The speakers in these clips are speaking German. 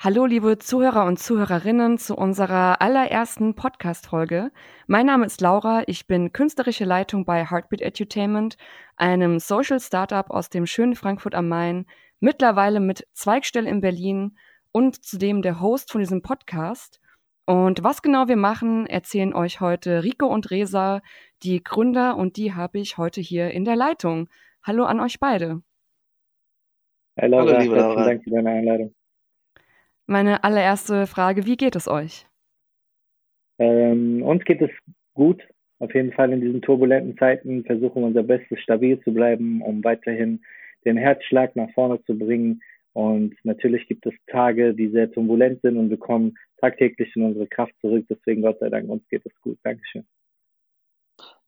Hallo, liebe Zuhörer und Zuhörerinnen zu unserer allerersten Podcast-Folge. Mein Name ist Laura, ich bin künstlerische Leitung bei Heartbeat Edutainment, einem Social Startup aus dem schönen Frankfurt am Main, mittlerweile mit Zweigstelle in Berlin und zudem der Host von diesem Podcast. Und was genau wir machen, erzählen euch heute Rico und Resa, die Gründer, und die habe ich heute hier in der Leitung. Hallo an euch beide. Hallo, Hallo liebe Laura. Dank für deine Einladung. Meine allererste Frage, wie geht es euch? Ähm, uns geht es gut. Auf jeden Fall in diesen turbulenten Zeiten versuchen wir unser Bestes, stabil zu bleiben, um weiterhin den Herzschlag nach vorne zu bringen. Und natürlich gibt es Tage, die sehr turbulent sind und wir kommen tagtäglich in unsere Kraft zurück. Deswegen Gott sei Dank, uns geht es gut. Dankeschön.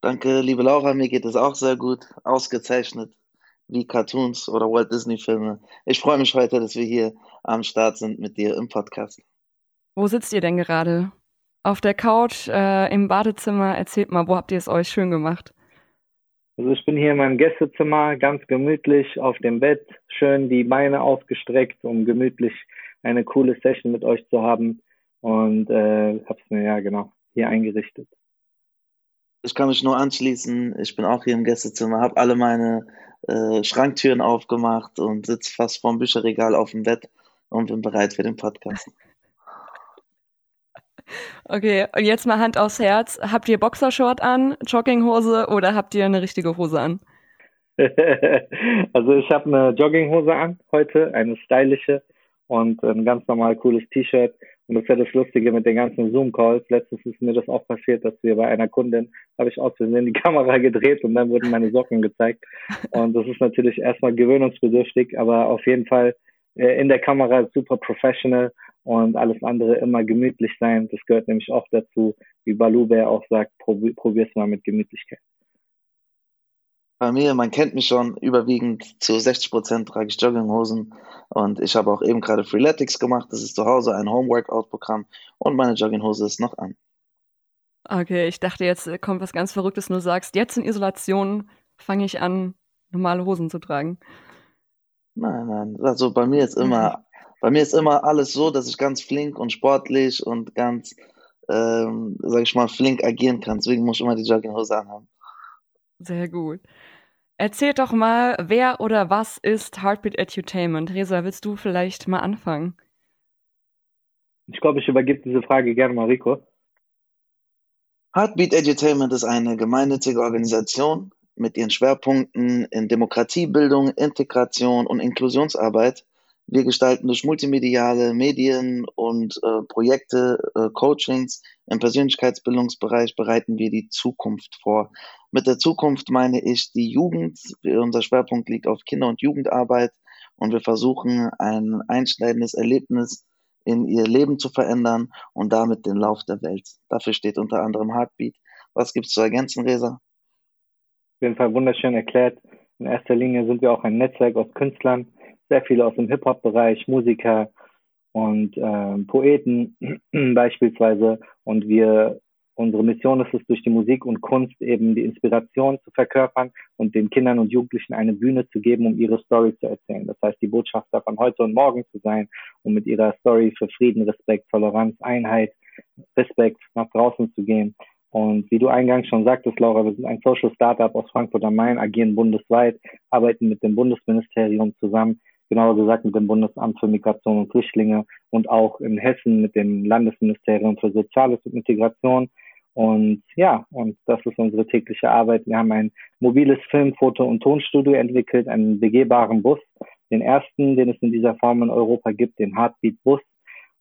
Danke, liebe Laura, mir geht es auch sehr gut. Ausgezeichnet wie Cartoons oder Walt Disney Filme. Ich freue mich heute, dass wir hier am Start sind mit dir im Podcast. Wo sitzt ihr denn gerade? Auf der Couch, äh, im Badezimmer? Erzählt mal, wo habt ihr es euch schön gemacht? Also ich bin hier in meinem Gästezimmer, ganz gemütlich auf dem Bett, schön die Beine ausgestreckt, um gemütlich eine coole Session mit euch zu haben. Und äh, habe es mir ja genau hier eingerichtet. Ich kann mich nur anschließen. Ich bin auch hier im Gästezimmer, habe alle meine äh, Schranktüren aufgemacht und sitze fast vorm Bücherregal auf dem Bett und bin bereit für den Podcast. Okay, und jetzt mal Hand aufs Herz. Habt ihr Boxershort an, Jogginghose oder habt ihr eine richtige Hose an? also ich habe eine Jogginghose an heute, eine stylische und ein ganz normal cooles T-Shirt und das ist ja das Lustige mit den ganzen Zoom-Calls. Letztens ist mir das auch passiert, dass wir bei einer Kundin, habe ich aus Versehen die Kamera gedreht und dann wurden meine Socken gezeigt. Und das ist natürlich erstmal gewöhnungsbedürftig, aber auf jeden Fall äh, in der Kamera super professional und alles andere immer gemütlich sein. Das gehört nämlich auch dazu, wie Balube auch sagt, probier es mal mit Gemütlichkeit. Bei mir, man kennt mich schon, überwiegend zu 60 Prozent trage ich Jogginghosen und ich habe auch eben gerade Freeletics gemacht. Das ist zu Hause ein Home-Workout-Programm und meine Jogginghose ist noch an. Okay, ich dachte jetzt kommt was ganz Verrücktes, nur sagst, jetzt in Isolation fange ich an, normale Hosen zu tragen. Nein, nein, also bei mir ist immer, bei mir ist immer alles so, dass ich ganz flink und sportlich und ganz, ähm, sag ich mal, flink agieren kann. Deswegen muss ich immer die Jogginghose anhaben. Sehr gut. Erzähl doch mal, wer oder was ist Heartbeat Edutainment? Resa, willst du vielleicht mal anfangen? Ich glaube, ich übergebe diese Frage gerne mal Rico. Heartbeat Edutainment ist eine gemeinnützige Organisation mit ihren Schwerpunkten in Demokratiebildung, Integration und Inklusionsarbeit wir gestalten durch multimediale Medien und äh, Projekte, äh, Coachings im Persönlichkeitsbildungsbereich bereiten wir die Zukunft vor. Mit der Zukunft meine ich die Jugend. Unser Schwerpunkt liegt auf Kinder- und Jugendarbeit und wir versuchen ein einschneidendes Erlebnis in ihr Leben zu verändern und damit den Lauf der Welt. Dafür steht unter anderem Heartbeat. Was gibt's zu ergänzen, Resa? Auf jeden Fall wunderschön erklärt. In erster Linie sind wir auch ein Netzwerk aus Künstlern, sehr viele aus dem Hip-Hop-Bereich, Musiker und äh, Poeten beispielsweise. Und wir, unsere Mission ist es, durch die Musik und Kunst eben die Inspiration zu verkörpern und den Kindern und Jugendlichen eine Bühne zu geben, um ihre Story zu erzählen. Das heißt, die Botschafter von heute und morgen zu sein, um mit ihrer Story für Frieden, Respekt, Toleranz, Einheit, Respekt nach draußen zu gehen. Und wie du eingangs schon sagtest, Laura, wir sind ein Social Startup aus Frankfurt am Main, agieren bundesweit, arbeiten mit dem Bundesministerium zusammen, genauer gesagt mit dem Bundesamt für Migration und Flüchtlinge und auch in Hessen mit dem Landesministerium für Soziales und Integration. Und ja, und das ist unsere tägliche Arbeit. Wir haben ein mobiles Film-, Foto- und Tonstudio entwickelt, einen begehbaren Bus, den ersten, den es in dieser Form in Europa gibt, den Heartbeat Bus.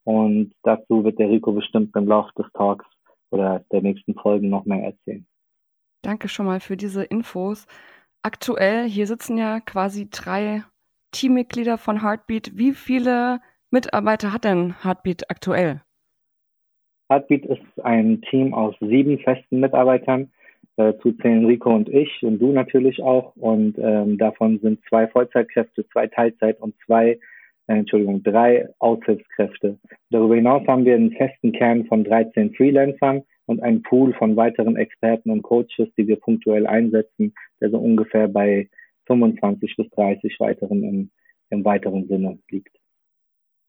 Und dazu wird der Rico bestimmt im Laufe des Talks oder der nächsten Folgen noch mehr erzählen. Danke schon mal für diese Infos. Aktuell, hier sitzen ja quasi drei Teammitglieder von Heartbeat. Wie viele Mitarbeiter hat denn Heartbeat aktuell? Heartbeat ist ein Team aus sieben festen Mitarbeitern. Dazu zählen Rico und ich und du natürlich auch. Und ähm, davon sind zwei Vollzeitkräfte, zwei Teilzeit und zwei, äh, Entschuldigung, drei Aushilfskräfte. Darüber hinaus haben wir einen festen Kern von 13 Freelancern und einen Pool von weiteren Experten und Coaches, die wir punktuell einsetzen, der so ungefähr bei 25 bis 30 weiteren im, im weiteren Sinne liegt.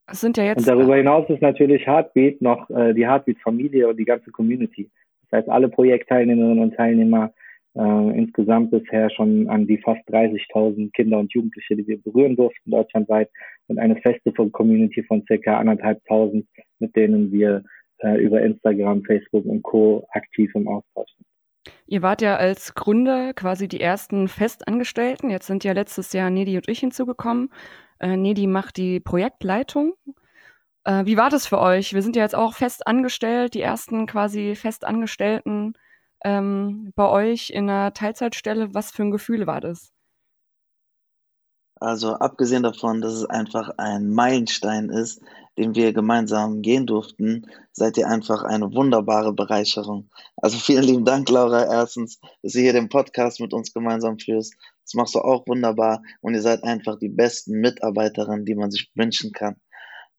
Es sind ja jetzt. Und darüber hinaus ist natürlich Heartbeat noch äh, die Heartbeat-Familie und die ganze Community. Das heißt, alle Projektteilnehmerinnen und Teilnehmer äh, insgesamt bisher schon an die fast 30.000 Kinder und Jugendliche, die wir berühren durften deutschlandweit und eine feste Community von circa anderthalbtausend, mit denen wir äh, über Instagram, Facebook und Co. aktiv im Austausch sind. Ihr wart ja als Gründer quasi die ersten Festangestellten. Jetzt sind ja letztes Jahr Nedi und ich hinzugekommen. Äh, Nedi macht die Projektleitung. Äh, wie war das für euch? Wir sind ja jetzt auch fest angestellt, die ersten quasi Festangestellten ähm, bei euch in einer Teilzeitstelle. Was für ein Gefühl war das? Also abgesehen davon, dass es einfach ein Meilenstein ist, den wir gemeinsam gehen durften, seid ihr einfach eine wunderbare Bereicherung. Also vielen lieben Dank, Laura, erstens, dass ihr hier den Podcast mit uns gemeinsam führst. Das machst du auch wunderbar und ihr seid einfach die besten Mitarbeiterinnen, die man sich wünschen kann.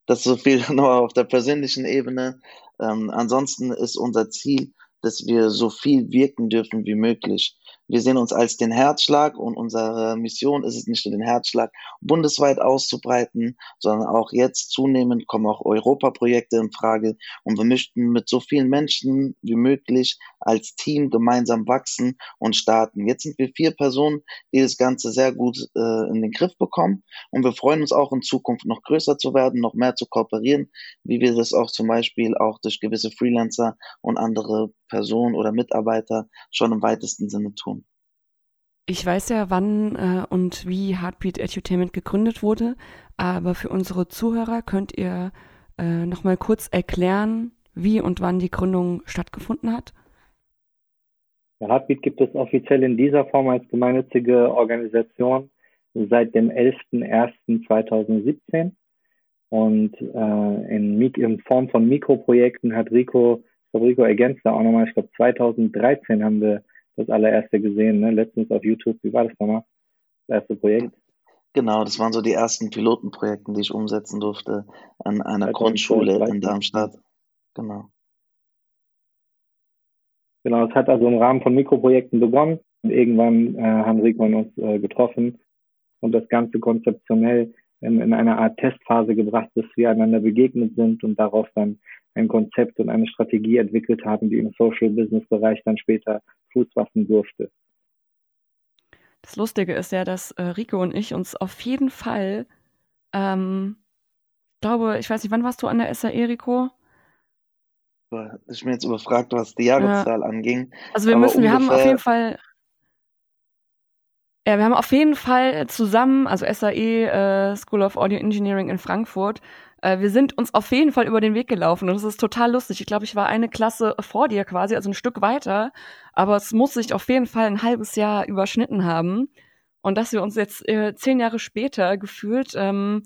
Das ist so viel nur auf der persönlichen Ebene. Ähm, ansonsten ist unser Ziel, dass wir so viel wirken dürfen wie möglich. Wir sehen uns als den Herzschlag und unsere Mission ist es nicht nur den Herzschlag bundesweit auszubreiten, sondern auch jetzt zunehmend kommen auch Europaprojekte in Frage und wir möchten mit so vielen Menschen wie möglich als Team gemeinsam wachsen und starten. Jetzt sind wir vier Personen, die das Ganze sehr gut äh, in den Griff bekommen und wir freuen uns auch in Zukunft noch größer zu werden, noch mehr zu kooperieren, wie wir das auch zum Beispiel auch durch gewisse Freelancer und andere Personen oder Mitarbeiter schon im weitesten Sinne tun. Ich weiß ja, wann äh, und wie Heartbeat Edutainment gegründet wurde, aber für unsere Zuhörer könnt ihr äh, nochmal kurz erklären, wie und wann die Gründung stattgefunden hat? Ja, Heartbeat gibt es offiziell in dieser Form als gemeinnützige Organisation seit dem 11.01.2017 und äh, in, in, Form von Mikroprojekten hat Rico, Rico ergänzt da auch nochmal, ich glaube 2013 haben wir das allererste gesehen, ne? letztens auf YouTube. Wie war das nochmal? Das erste Projekt? Genau, das waren so die ersten Pilotenprojekte, die ich umsetzen durfte an einer Grundschule in Darmstadt. Genau. Genau, es hat also im Rahmen von Mikroprojekten begonnen. Und irgendwann äh, haben Rico und uns äh, getroffen und das Ganze konzeptionell in, in eine Art Testphase gebracht, bis wir einander begegnet sind und darauf dann ein Konzept und eine Strategie entwickelt haben, die im Social Business Bereich dann später Fuß fassen durfte. Das Lustige ist ja, dass äh, Rico und ich uns auf jeden Fall, ähm, glaube, ich weiß nicht, wann warst du an der SAE, Rico? Ich bin jetzt überfragt, was die Jahreszahl ja. anging. Also wir müssen, wir haben auf jeden Fall, ja, wir haben auf jeden Fall zusammen, also SAE, äh, School of Audio Engineering in Frankfurt, äh, wir sind uns auf jeden Fall über den Weg gelaufen und das ist total lustig. Ich glaube, ich war eine Klasse vor dir quasi, also ein Stück weiter, aber es muss sich auf jeden Fall ein halbes Jahr überschnitten haben. Und dass wir uns jetzt äh, zehn Jahre später gefühlt ähm,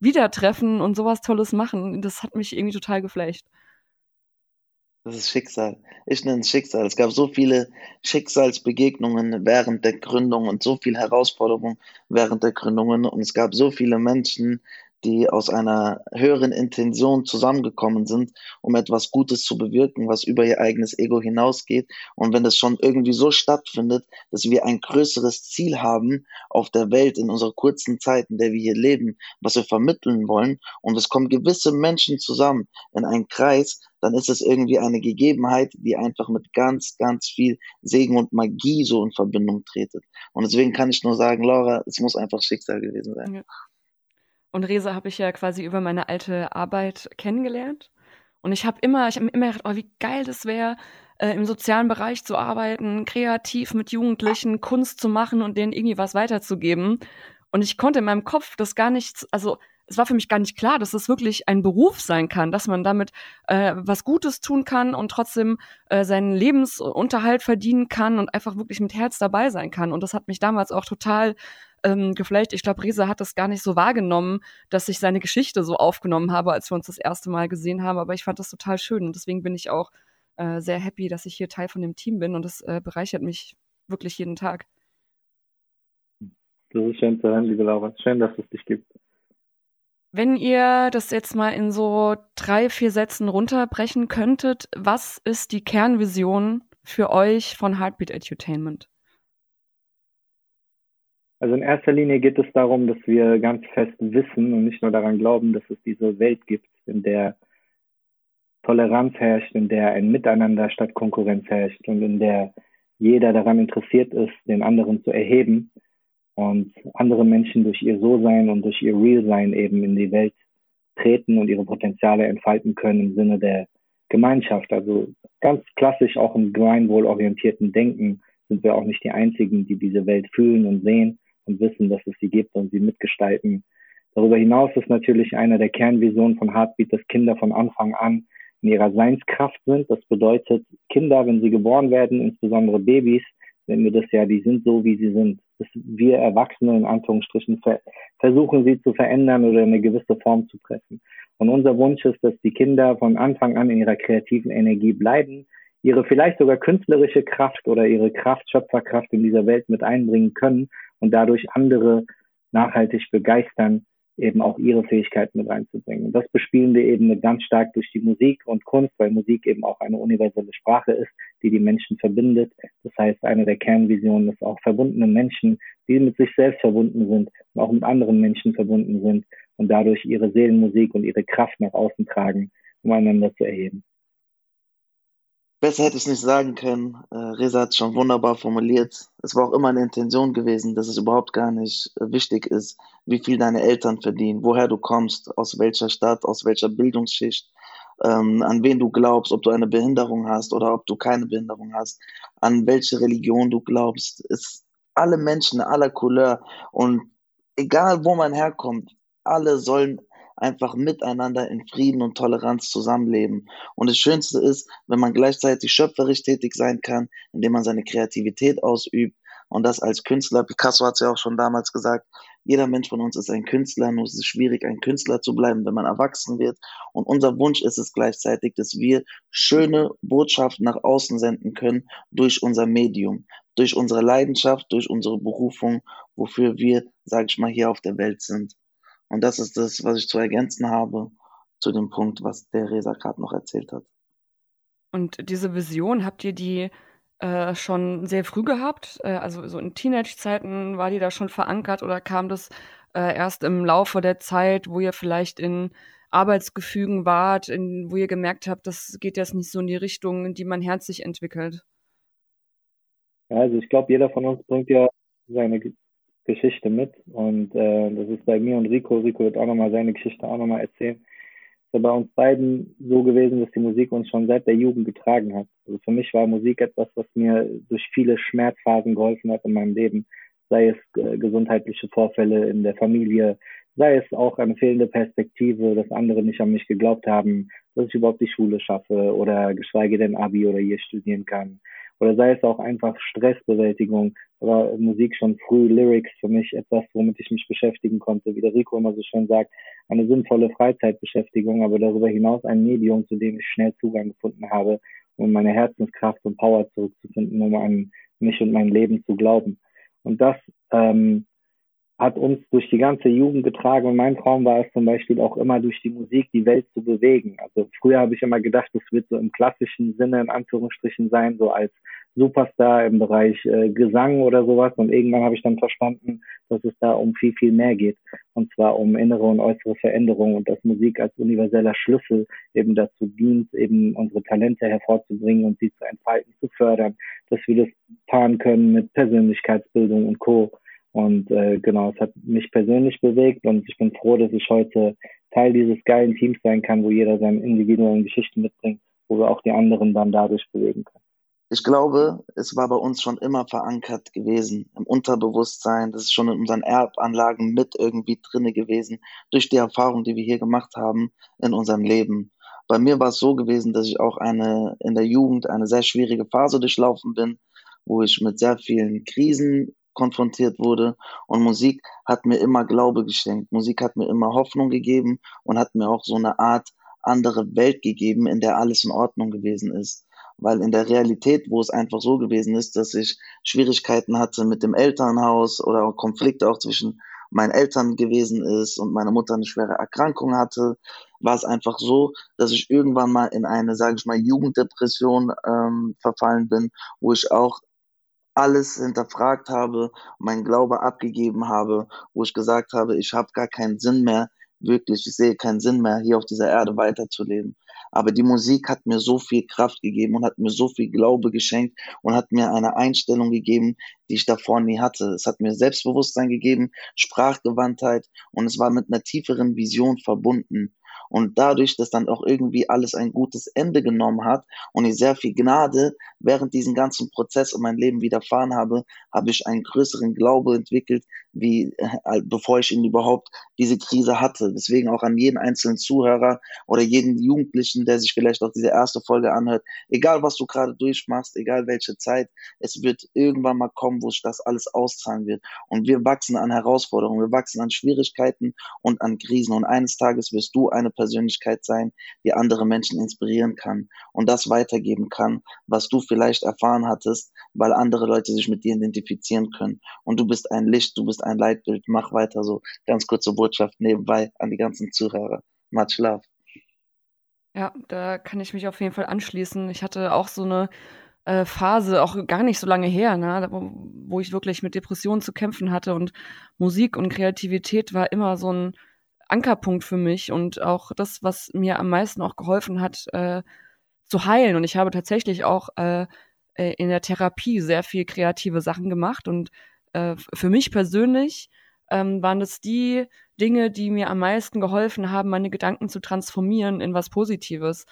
wieder treffen und sowas Tolles machen, das hat mich irgendwie total geflecht. Das ist Schicksal. Ich nenne es Schicksal. Es gab so viele Schicksalsbegegnungen während der Gründung und so viele Herausforderungen während der Gründungen. Und es gab so viele Menschen, die aus einer höheren Intention zusammengekommen sind, um etwas Gutes zu bewirken, was über ihr eigenes Ego hinausgeht. Und wenn das schon irgendwie so stattfindet, dass wir ein größeres Ziel haben auf der Welt in unserer kurzen Zeit, in der wir hier leben, was wir vermitteln wollen, und es kommen gewisse Menschen zusammen in einen Kreis, dann ist es irgendwie eine Gegebenheit, die einfach mit ganz, ganz viel Segen und Magie so in Verbindung tretet. Und deswegen kann ich nur sagen, Laura, es muss einfach Schicksal gewesen sein. Ja. Und Resa habe ich ja quasi über meine alte Arbeit kennengelernt. Und ich habe immer, ich habe immer gedacht, oh, wie geil das wäre, äh, im sozialen Bereich zu arbeiten, kreativ mit Jugendlichen Kunst zu machen und denen irgendwie was weiterzugeben. Und ich konnte in meinem Kopf das gar nicht, also es war für mich gar nicht klar, dass es wirklich ein Beruf sein kann, dass man damit äh, was Gutes tun kann und trotzdem äh, seinen Lebensunterhalt verdienen kann und einfach wirklich mit Herz dabei sein kann. Und das hat mich damals auch total ähm, geflecht. Ich glaube, Reza hat das gar nicht so wahrgenommen, dass ich seine Geschichte so aufgenommen habe, als wir uns das erste Mal gesehen haben. Aber ich fand das total schön und deswegen bin ich auch äh, sehr happy, dass ich hier Teil von dem Team bin und das äh, bereichert mich wirklich jeden Tag. Das ist schön zu hören, liebe Laura. Schön, dass es dich gibt. Wenn ihr das jetzt mal in so drei, vier Sätzen runterbrechen könntet, was ist die Kernvision für euch von Heartbeat Edutainment? Also in erster Linie geht es darum, dass wir ganz fest wissen und nicht nur daran glauben, dass es diese Welt gibt, in der Toleranz herrscht, in der ein Miteinander statt Konkurrenz herrscht und in der jeder daran interessiert ist, den anderen zu erheben und andere Menschen durch ihr So-Sein und durch ihr Real-Sein eben in die Welt treten und ihre Potenziale entfalten können im Sinne der Gemeinschaft. Also ganz klassisch auch im gemeinwohlorientierten Denken sind wir auch nicht die Einzigen, die diese Welt fühlen und sehen und wissen, dass es sie gibt und sie mitgestalten. Darüber hinaus ist natürlich einer der Kernvisionen von Heartbeat, dass Kinder von Anfang an in ihrer Seinskraft sind. Das bedeutet, Kinder, wenn sie geboren werden, insbesondere Babys, wenn wir das ja, die sind so, wie sie sind. Dass wir Erwachsene in Anführungsstrichen ver versuchen, sie zu verändern oder in eine gewisse Form zu pressen. Und unser Wunsch ist, dass die Kinder von Anfang an in ihrer kreativen Energie bleiben, ihre vielleicht sogar künstlerische Kraft oder ihre Kraft, Schöpferkraft in dieser Welt mit einbringen können und dadurch andere nachhaltig begeistern, eben auch ihre Fähigkeiten mit reinzubringen. Das bespielen wir eben ganz stark durch die Musik und Kunst, weil Musik eben auch eine universelle Sprache ist, die die Menschen verbindet. Das heißt, eine der Kernvisionen ist auch verbundene Menschen, die mit sich selbst verbunden sind und auch mit anderen Menschen verbunden sind und dadurch ihre Seelenmusik und ihre Kraft nach außen tragen, um einander zu erheben. Besser hätte ich nicht sagen können. Äh, Reza hat es schon wunderbar formuliert. Es war auch immer eine Intention gewesen, dass es überhaupt gar nicht äh, wichtig ist, wie viel deine Eltern verdienen, woher du kommst, aus welcher Stadt, aus welcher Bildungsschicht, ähm, an wen du glaubst, ob du eine Behinderung hast oder ob du keine Behinderung hast, an welche Religion du glaubst. Es alle Menschen aller Couleur und egal wo man herkommt, alle sollen einfach miteinander in Frieden und Toleranz zusammenleben. Und das Schönste ist, wenn man gleichzeitig schöpferisch tätig sein kann, indem man seine Kreativität ausübt und das als Künstler. Picasso hat es ja auch schon damals gesagt, jeder Mensch von uns ist ein Künstler, nur es ist schwierig, ein Künstler zu bleiben, wenn man erwachsen wird. Und unser Wunsch ist es gleichzeitig, dass wir schöne Botschaften nach außen senden können durch unser Medium, durch unsere Leidenschaft, durch unsere Berufung, wofür wir, sage ich mal, hier auf der Welt sind. Und das ist das, was ich zu ergänzen habe zu dem Punkt, was der Resa gerade noch erzählt hat. Und diese Vision, habt ihr die äh, schon sehr früh gehabt? Äh, also so in Teenage-Zeiten war die da schon verankert oder kam das äh, erst im Laufe der Zeit, wo ihr vielleicht in Arbeitsgefügen wart, in, wo ihr gemerkt habt, das geht jetzt nicht so in die Richtung, in die man herzlich entwickelt? Ja, also ich glaube, jeder von uns bringt ja seine Geschichte mit. Und äh, das ist bei mir und Rico. Rico wird auch nochmal seine Geschichte auch nochmal erzählen. Es ist bei uns beiden so gewesen, dass die Musik uns schon seit der Jugend getragen hat. Also für mich war Musik etwas, was mir durch viele Schmerzphasen geholfen hat in meinem Leben. Sei es äh, gesundheitliche Vorfälle in der Familie, sei es auch eine fehlende Perspektive, dass andere nicht an mich geglaubt haben, dass ich überhaupt die Schule schaffe oder geschweige denn Abi oder hier studieren kann oder sei es auch einfach Stressbewältigung oder Musik schon früh, Lyrics für mich etwas, womit ich mich beschäftigen konnte, wie der Rico immer so schön sagt, eine sinnvolle Freizeitbeschäftigung, aber darüber hinaus ein Medium, zu dem ich schnell Zugang gefunden habe, um meine Herzenskraft und Power zurückzufinden, um an mich und mein Leben zu glauben. Und das ähm, hat uns durch die ganze Jugend getragen und mein Traum war es zum Beispiel auch immer durch die Musik die Welt zu bewegen. Also früher habe ich immer gedacht, es wird so im klassischen Sinne in Anführungsstrichen sein, so als Superstar im Bereich äh, Gesang oder sowas und irgendwann habe ich dann verstanden, dass es da um viel, viel mehr geht und zwar um innere und äußere Veränderungen und dass Musik als universeller Schlüssel eben dazu dient, eben unsere Talente hervorzubringen und sie zu entfalten, zu fördern, dass wir das paaren können mit Persönlichkeitsbildung und Co. Und äh, genau, es hat mich persönlich bewegt und ich bin froh, dass ich heute Teil dieses geilen Teams sein kann, wo jeder seine individuellen Geschichten mitbringt, wo wir auch die anderen dann dadurch bewegen können. Ich glaube, es war bei uns schon immer verankert gewesen, im Unterbewusstsein. Das ist schon in unseren Erbanlagen mit irgendwie drinne gewesen, durch die Erfahrung, die wir hier gemacht haben in unserem Leben. Bei mir war es so gewesen, dass ich auch eine, in der Jugend eine sehr schwierige Phase durchlaufen bin, wo ich mit sehr vielen Krisen konfrontiert wurde. Und Musik hat mir immer Glaube geschenkt. Musik hat mir immer Hoffnung gegeben und hat mir auch so eine Art andere Welt gegeben, in der alles in Ordnung gewesen ist. Weil in der Realität, wo es einfach so gewesen ist, dass ich Schwierigkeiten hatte mit dem Elternhaus oder Konflikte auch zwischen meinen Eltern gewesen ist und meine Mutter eine schwere Erkrankung hatte, war es einfach so, dass ich irgendwann mal in eine, sage ich mal, Jugenddepression ähm, verfallen bin, wo ich auch alles hinterfragt habe, meinen Glaube abgegeben habe, wo ich gesagt habe, ich habe gar keinen Sinn mehr, wirklich, ich sehe keinen Sinn mehr, hier auf dieser Erde weiterzuleben. Aber die Musik hat mir so viel Kraft gegeben und hat mir so viel Glaube geschenkt und hat mir eine Einstellung gegeben, die ich davor nie hatte. Es hat mir Selbstbewusstsein gegeben, Sprachgewandtheit und es war mit einer tieferen Vision verbunden. Und dadurch, dass dann auch irgendwie alles ein gutes Ende genommen hat und ich sehr viel Gnade während diesem ganzen Prozess in mein Leben widerfahren habe, habe ich einen größeren Glaube entwickelt, wie äh, bevor ich ihn überhaupt diese Krise hatte. Deswegen auch an jeden einzelnen Zuhörer oder jeden Jugendlichen, der sich vielleicht auch diese erste Folge anhört, egal was du gerade durchmachst, egal welche Zeit, es wird irgendwann mal kommen, wo sich das alles auszahlen wird. Und wir wachsen an Herausforderungen, wir wachsen an Schwierigkeiten und an Krisen. Und eines Tages wirst du eine Persönlichkeit sein, die andere Menschen inspirieren kann und das weitergeben kann, was du vielleicht erfahren hattest, weil andere Leute sich mit dir identifizieren können. Und du bist ein Licht, du bist ein Leitbild. Mach weiter so. Ganz kurze Botschaft nebenbei an die ganzen Zuhörer. Much love. Ja, da kann ich mich auf jeden Fall anschließen. Ich hatte auch so eine äh, Phase, auch gar nicht so lange her, ne, wo, wo ich wirklich mit Depressionen zu kämpfen hatte und Musik und Kreativität war immer so ein Ankerpunkt für mich und auch das, was mir am meisten auch geholfen hat, äh, zu heilen. Und ich habe tatsächlich auch äh, äh in der Therapie sehr viel kreative Sachen gemacht und äh, für mich persönlich ähm, waren es die Dinge, die mir am meisten geholfen haben, meine Gedanken zu transformieren in was Positives.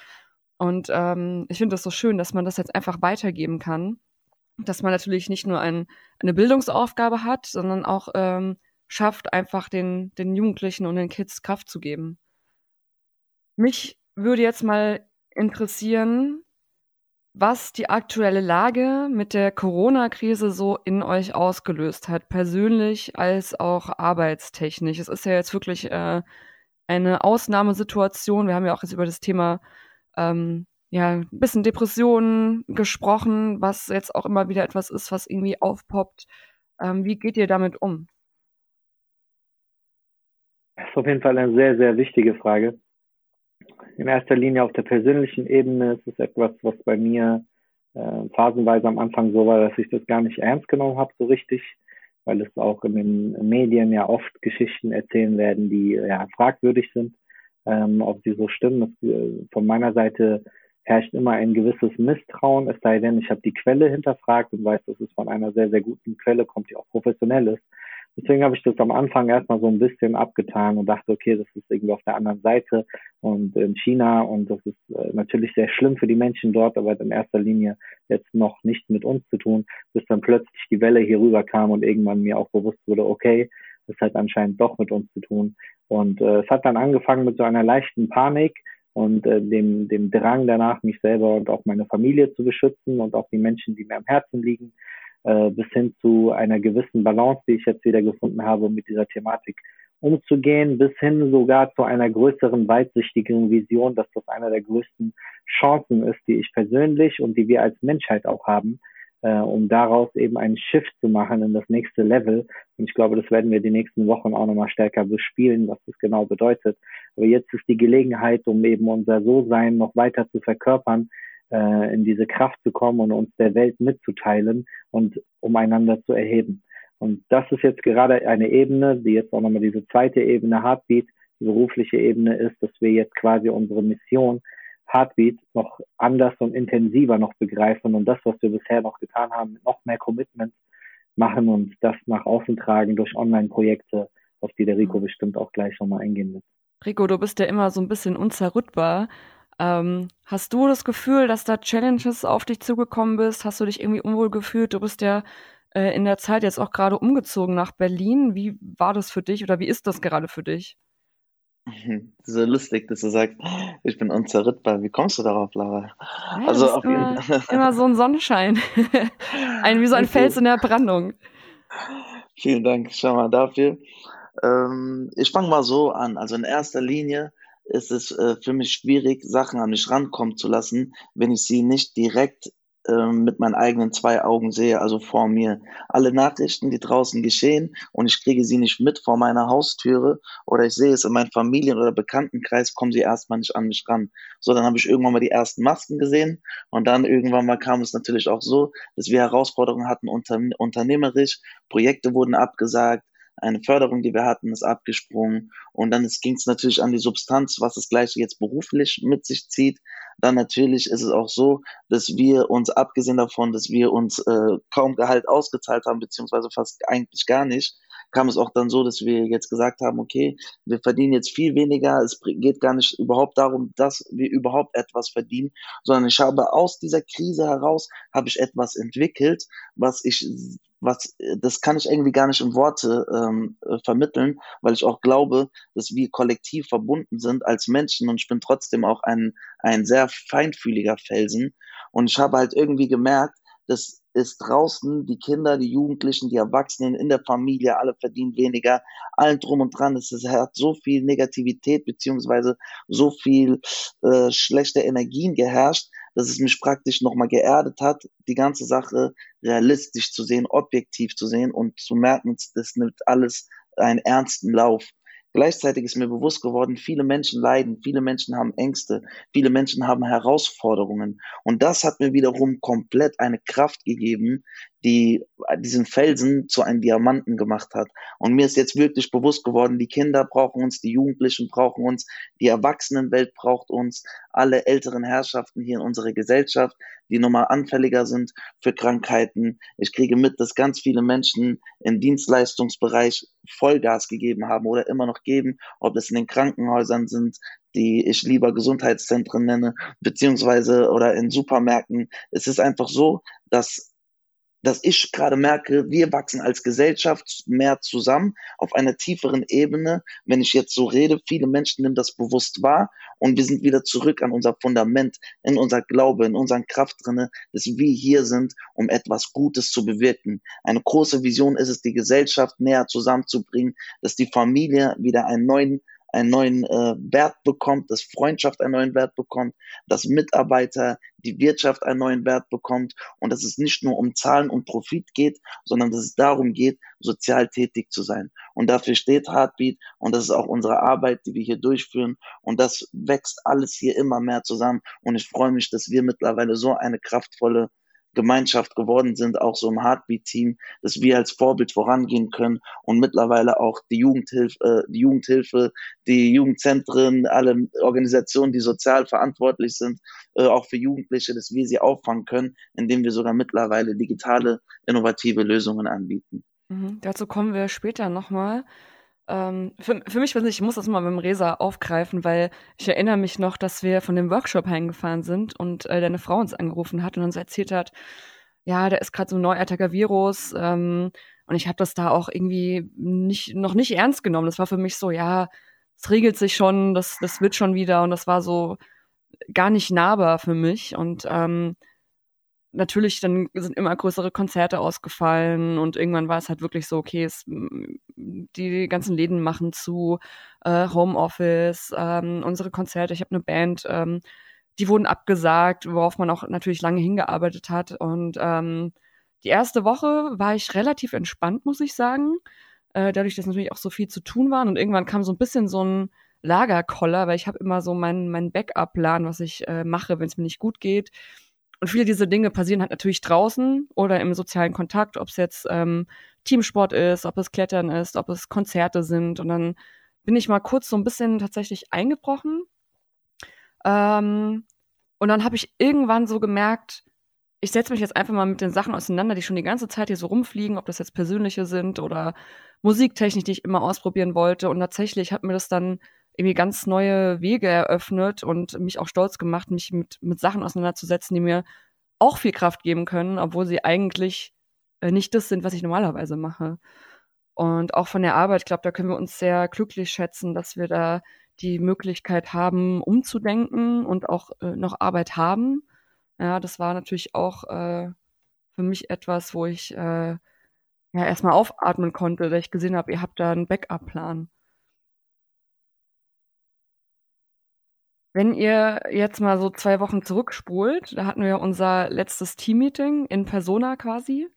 Und ähm, ich finde das so schön, dass man das jetzt einfach weitergeben kann. Dass man natürlich nicht nur ein, eine Bildungsaufgabe hat, sondern auch ähm, schafft, einfach den, den Jugendlichen und den Kids Kraft zu geben. Mich würde jetzt mal interessieren, was die aktuelle Lage mit der Corona-Krise so in euch ausgelöst hat, persönlich als auch arbeitstechnisch. Es ist ja jetzt wirklich äh, eine Ausnahmesituation. Wir haben ja auch jetzt über das Thema ähm, ja, ein bisschen Depressionen gesprochen, was jetzt auch immer wieder etwas ist, was irgendwie aufpoppt. Ähm, wie geht ihr damit um? Das ist auf jeden Fall eine sehr, sehr wichtige Frage in erster Linie auf der persönlichen Ebene ist es etwas, was bei mir äh, phasenweise am Anfang so war, dass ich das gar nicht ernst genommen habe, so richtig, weil es auch in den Medien ja oft Geschichten erzählen werden, die ja fragwürdig sind, ähm, ob sie so stimmen. Das, äh, von meiner Seite herrscht immer ein gewisses Misstrauen, es sei denn, ich habe die Quelle hinterfragt und weiß, dass es von einer sehr, sehr guten Quelle kommt, die auch professionell ist. Deswegen habe ich das am Anfang erstmal so ein bisschen abgetan und dachte, okay, das ist irgendwie auf der anderen Seite und in China und das ist äh, natürlich sehr schlimm für die Menschen dort, aber in erster Linie jetzt noch nicht mit uns zu tun, bis dann plötzlich die Welle hier rüber kam und irgendwann mir auch bewusst wurde, okay, das hat anscheinend doch mit uns zu tun. Und äh, es hat dann angefangen mit so einer leichten Panik und äh, dem, dem Drang danach, mich selber und auch meine Familie zu beschützen und auch die Menschen, die mir am Herzen liegen äh, bis hin zu einer gewissen Balance, die ich jetzt wieder gefunden habe, um mit dieser Thematik umzugehen, bis hin sogar zu einer größeren, weitsichtigen Vision, dass das einer der größten Chancen ist, die ich persönlich und die wir als Menschheit auch haben, äh, um daraus eben einen Shift zu machen in das nächste Level. Und ich glaube, das werden wir die nächsten Wochen auch nochmal stärker bespielen, was das genau bedeutet. Aber jetzt ist die Gelegenheit, um eben unser So-Sein noch weiter zu verkörpern, äh, in diese Kraft zu kommen und uns der Welt mitzuteilen und um einander zu erheben. Und das ist jetzt gerade eine Ebene, die jetzt auch nochmal diese zweite Ebene Heartbeat, die berufliche Ebene ist, dass wir jetzt quasi unsere Mission Heartbeat noch anders und intensiver noch begreifen und das, was wir bisher noch getan haben, noch mehr Commitment machen und das nach außen tragen durch Online-Projekte, auf die der Rico bestimmt auch gleich nochmal eingehen wird. Rico, du bist ja immer so ein bisschen unzerrüttbar. Ähm, hast du das Gefühl, dass da Challenges auf dich zugekommen bist? Hast du dich irgendwie unwohl gefühlt? Du bist ja äh, in der Zeit jetzt auch gerade umgezogen nach Berlin. Wie war das für dich oder wie ist das gerade für dich? So lustig, dass du sagst, ich bin unzerrittbar. Wie kommst du darauf, Lara? Ja, also auf immer, jeden immer so ein Sonnenschein. ein, wie so ein Fels in der Brandung. Vielen Dank schon mal dafür. Ähm, ich fange mal so an. Also in erster Linie ist es äh, für mich schwierig, Sachen an mich rankommen zu lassen, wenn ich sie nicht direkt äh, mit meinen eigenen zwei Augen sehe, also vor mir. Alle Nachrichten, die draußen geschehen und ich kriege sie nicht mit vor meiner Haustüre oder ich sehe es in meinem Familien- oder Bekanntenkreis, kommen sie erstmal nicht an mich ran. So, dann habe ich irgendwann mal die ersten Masken gesehen und dann irgendwann mal kam es natürlich auch so, dass wir Herausforderungen hatten unter, unternehmerisch, Projekte wurden abgesagt, eine Förderung, die wir hatten, ist abgesprungen. Und dann ging es natürlich an die Substanz, was das Gleiche jetzt beruflich mit sich zieht. Dann natürlich ist es auch so, dass wir uns, abgesehen davon, dass wir uns äh, kaum Gehalt ausgezahlt haben, beziehungsweise fast eigentlich gar nicht, kam es auch dann so, dass wir jetzt gesagt haben, okay, wir verdienen jetzt viel weniger, es geht gar nicht überhaupt darum, dass wir überhaupt etwas verdienen, sondern ich habe aus dieser Krise heraus, habe ich etwas entwickelt, was ich was, das kann ich irgendwie gar nicht in Worte ähm, äh, vermitteln, weil ich auch glaube, dass wir kollektiv verbunden sind als Menschen und ich bin trotzdem auch ein, ein sehr feinfühliger Felsen. Und ich habe halt irgendwie gemerkt, dass es draußen die Kinder, die Jugendlichen, die Erwachsenen in der Familie, alle verdienen weniger, allen drum und dran. Es hat so viel Negativität beziehungsweise so viel äh, schlechte Energien geherrscht, dass es mich praktisch nochmal geerdet hat, die ganze Sache realistisch zu sehen, objektiv zu sehen und zu merken, das nimmt alles einen ernsten Lauf. Gleichzeitig ist mir bewusst geworden, viele Menschen leiden, viele Menschen haben Ängste, viele Menschen haben Herausforderungen. Und das hat mir wiederum komplett eine Kraft gegeben, die diesen Felsen zu einem Diamanten gemacht hat. Und mir ist jetzt wirklich bewusst geworden, die Kinder brauchen uns, die Jugendlichen brauchen uns, die Erwachsenenwelt braucht uns, alle älteren Herrschaften hier in unserer Gesellschaft, die nochmal anfälliger sind für Krankheiten. Ich kriege mit, dass ganz viele Menschen im Dienstleistungsbereich Vollgas gegeben haben oder immer noch geben, ob es in den Krankenhäusern sind, die ich lieber Gesundheitszentren nenne, beziehungsweise oder in Supermärkten. Es ist einfach so, dass dass ich gerade merke, wir wachsen als Gesellschaft mehr zusammen auf einer tieferen Ebene. Wenn ich jetzt so rede, viele Menschen nehmen das bewusst wahr und wir sind wieder zurück an unser Fundament, in unser Glaube, in unseren Kraft drinne, dass wir hier sind, um etwas Gutes zu bewirken. Eine große Vision ist es, die Gesellschaft näher zusammenzubringen, dass die Familie wieder einen neuen einen neuen äh, Wert bekommt, dass Freundschaft einen neuen Wert bekommt, dass Mitarbeiter, die Wirtschaft einen neuen Wert bekommt und dass es nicht nur um Zahlen und Profit geht, sondern dass es darum geht, sozial tätig zu sein. Und dafür steht Heartbeat und das ist auch unsere Arbeit, die wir hier durchführen und das wächst alles hier immer mehr zusammen und ich freue mich, dass wir mittlerweile so eine kraftvolle Gemeinschaft geworden sind, auch so im Heartbeat-Team, dass wir als Vorbild vorangehen können und mittlerweile auch die Jugendhilfe, äh, die Jugendhilfe, die Jugendzentren, alle Organisationen, die sozial verantwortlich sind, äh, auch für Jugendliche, dass wir sie auffangen können, indem wir sogar mittlerweile digitale, innovative Lösungen anbieten. Mhm, dazu kommen wir später nochmal. Ähm, für, für mich, ich muss das mal mit dem Resa aufgreifen, weil ich erinnere mich noch, dass wir von dem Workshop heimgefahren sind und äh, deine Frau uns angerufen hat und uns erzählt hat, ja, da ist gerade so ein neuartiger Virus ähm, und ich habe das da auch irgendwie nicht, noch nicht ernst genommen. Das war für mich so, ja, es regelt sich schon, das, das wird schon wieder und das war so gar nicht nahbar für mich und ähm, natürlich, dann sind immer größere Konzerte ausgefallen und irgendwann war es halt wirklich so, okay, es, die ganzen Läden machen zu, äh, Homeoffice, ähm, unsere Konzerte, ich habe eine Band, ähm, die wurden abgesagt, worauf man auch natürlich lange hingearbeitet hat. Und ähm, die erste Woche war ich relativ entspannt, muss ich sagen. Äh, dadurch, dass natürlich auch so viel zu tun war. Und irgendwann kam so ein bisschen so ein Lagerkoller, weil ich habe immer so meinen mein Backup-Plan, was ich äh, mache, wenn es mir nicht gut geht. Und viele dieser Dinge passieren halt natürlich draußen oder im sozialen Kontakt, ob es jetzt ähm, Teamsport ist, ob es Klettern ist, ob es Konzerte sind. Und dann bin ich mal kurz so ein bisschen tatsächlich eingebrochen. Ähm, und dann habe ich irgendwann so gemerkt, ich setze mich jetzt einfach mal mit den Sachen auseinander, die schon die ganze Zeit hier so rumfliegen, ob das jetzt persönliche sind oder Musiktechnik, die ich immer ausprobieren wollte. Und tatsächlich hat mir das dann irgendwie ganz neue Wege eröffnet und mich auch stolz gemacht, mich mit, mit Sachen auseinanderzusetzen, die mir auch viel Kraft geben können, obwohl sie eigentlich äh, nicht das sind, was ich normalerweise mache. Und auch von der Arbeit, ich glaube, da können wir uns sehr glücklich schätzen, dass wir da die Möglichkeit haben, umzudenken und auch äh, noch Arbeit haben. Ja, das war natürlich auch äh, für mich etwas, wo ich äh, ja erstmal aufatmen konnte, dass ich gesehen habe, ihr habt da einen Backup-Plan. Wenn ihr jetzt mal so zwei Wochen zurückspult, da hatten wir unser letztes Teammeeting in Persona quasi.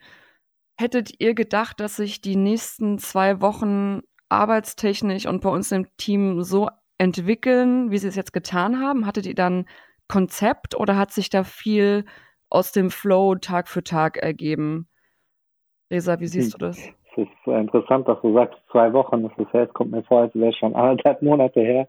Hättet ihr gedacht, dass sich die nächsten zwei Wochen arbeitstechnisch und bei uns im Team so entwickeln, wie sie es jetzt getan haben? Hattet ihr dann Konzept oder hat sich da viel aus dem Flow Tag für Tag ergeben? Resa, wie siehst hm. du das? Es ist interessant, dass du sagst, zwei Wochen. Das ist, es kommt mir vor, als wäre es schon anderthalb Monate her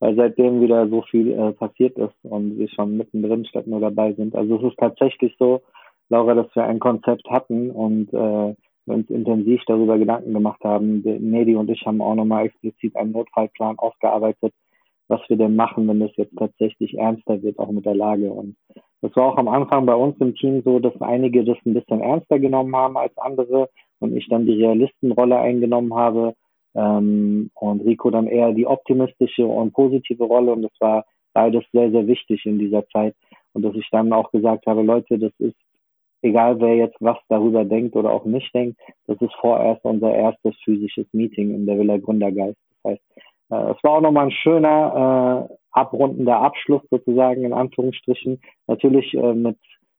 weil seitdem wieder so viel äh, passiert ist und wir schon mittendrin statt nur dabei sind. Also es ist tatsächlich so, Laura, dass wir ein Konzept hatten und äh, uns intensiv darüber Gedanken gemacht haben. Nedi und ich haben auch nochmal explizit einen Notfallplan ausgearbeitet, was wir denn machen, wenn das jetzt tatsächlich ernster wird, auch mit der Lage. Und das war auch am Anfang bei uns im Team so, dass einige das ein bisschen ernster genommen haben als andere und ich dann die Realistenrolle eingenommen habe ähm, und Rico dann eher die optimistische und positive Rolle und das war beides sehr, sehr wichtig in dieser Zeit und dass ich dann auch gesagt habe, Leute, das ist egal wer jetzt was darüber denkt oder auch nicht denkt, das ist vorerst unser erstes physisches Meeting in der Villa Gründergeist. Das heißt, äh, es war auch nochmal ein schöner, äh, abrundender Abschluss sozusagen in Anführungsstrichen. Natürlich äh, mit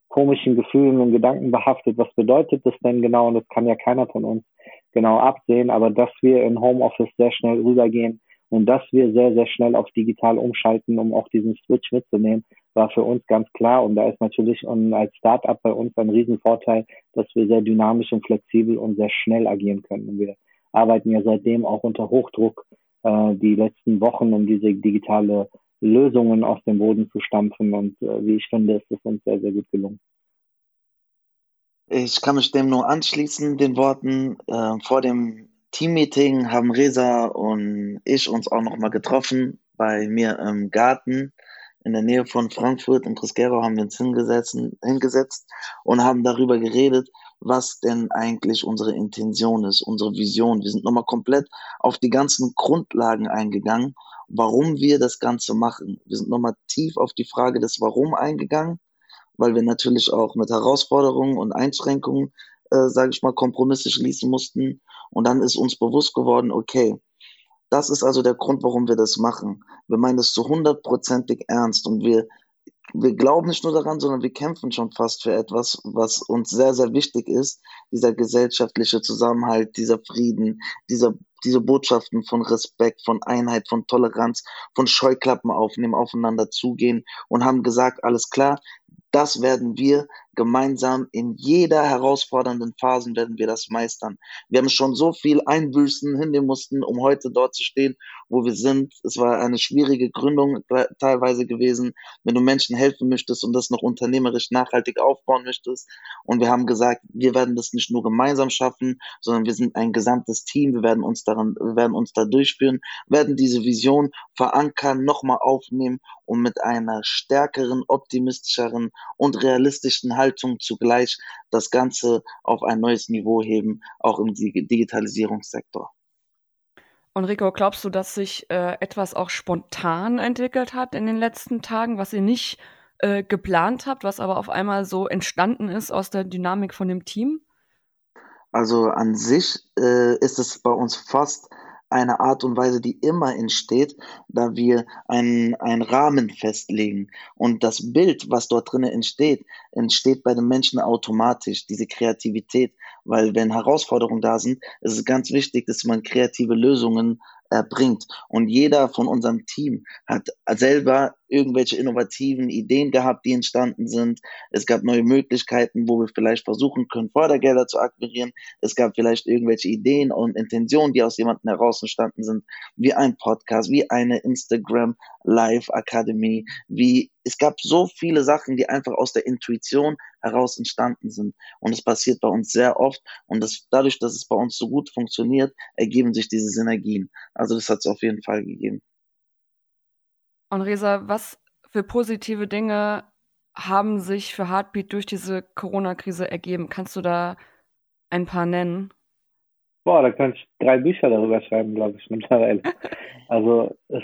komischen Gefühlen und Gedanken behaftet. Was bedeutet das denn genau? Und das kann ja keiner von uns genau absehen, aber dass wir in Homeoffice sehr schnell rübergehen und dass wir sehr, sehr schnell auf digital umschalten, um auch diesen Switch mitzunehmen, war für uns ganz klar. Und da ist natürlich als Startup bei uns ein Riesenvorteil, dass wir sehr dynamisch und flexibel und sehr schnell agieren können. Und wir arbeiten ja seitdem auch unter Hochdruck äh, die letzten Wochen, um diese digitale Lösungen aus dem Boden zu stampfen. Und äh, wie ich finde, ist es uns sehr, sehr gut gelungen. Ich kann mich dem nur anschließen, den Worten. Äh, vor dem Teammeeting haben Reza und ich uns auch nochmal getroffen bei mir im Garten in der Nähe von Frankfurt. In Prisquero haben wir uns hingesetzt und haben darüber geredet, was denn eigentlich unsere Intention ist, unsere Vision. Wir sind nochmal komplett auf die ganzen Grundlagen eingegangen, warum wir das Ganze machen. Wir sind nochmal tief auf die Frage des Warum eingegangen weil wir natürlich auch mit Herausforderungen und Einschränkungen, äh, sage ich mal, Kompromisse schließen mussten. Und dann ist uns bewusst geworden, okay, das ist also der Grund, warum wir das machen. Wir meinen das zu hundertprozentig ernst und wir, wir glauben nicht nur daran, sondern wir kämpfen schon fast für etwas, was uns sehr, sehr wichtig ist. Dieser gesellschaftliche Zusammenhalt, dieser Frieden, dieser, diese Botschaften von Respekt, von Einheit, von Toleranz, von Scheuklappen aufnehmen, aufeinander zugehen und haben gesagt, alles klar, das werden wir gemeinsam in jeder herausfordernden Phase werden wir das meistern. Wir haben schon so viel Einbüßen hinnehmen mussten, um heute dort zu stehen, wo wir sind. Es war eine schwierige Gründung teilweise gewesen, wenn du Menschen helfen möchtest und das noch unternehmerisch nachhaltig aufbauen möchtest. Und wir haben gesagt, wir werden das nicht nur gemeinsam schaffen, sondern wir sind ein gesamtes Team. Wir werden uns daran, wir werden uns da durchführen, werden diese Vision verankern, nochmal aufnehmen und mit einer stärkeren, optimistischeren und realistischen Haltung zugleich das Ganze auf ein neues Niveau heben, auch im Digitalisierungssektor. Und Rico, glaubst du, dass sich äh, etwas auch spontan entwickelt hat in den letzten Tagen, was ihr nicht äh, geplant habt, was aber auf einmal so entstanden ist aus der Dynamik von dem Team? Also an sich äh, ist es bei uns fast eine Art und Weise, die immer entsteht, da wir einen, einen Rahmen festlegen. Und das Bild, was dort drinnen entsteht, entsteht bei den Menschen automatisch, diese Kreativität. Weil wenn Herausforderungen da sind, ist es ganz wichtig, dass man kreative Lösungen erbringt. Und jeder von unserem Team hat selber irgendwelche innovativen Ideen gehabt, die entstanden sind. Es gab neue Möglichkeiten, wo wir vielleicht versuchen können, Fördergelder zu akquirieren. Es gab vielleicht irgendwelche Ideen und Intentionen, die aus jemandem heraus entstanden sind, wie ein Podcast, wie eine Instagram Live Akademie, wie es gab so viele Sachen, die einfach aus der Intuition heraus entstanden sind. Und es passiert bei uns sehr oft. Und das, dadurch, dass es bei uns so gut funktioniert, ergeben sich diese Synergien. Also das hat es auf jeden Fall gegeben. Und Resa, was für positive Dinge haben sich für Heartbeat durch diese Corona-Krise ergeben? Kannst du da ein paar nennen? Boah, da kann ich drei Bücher darüber schreiben, glaube ich, mittlerweile. Also es,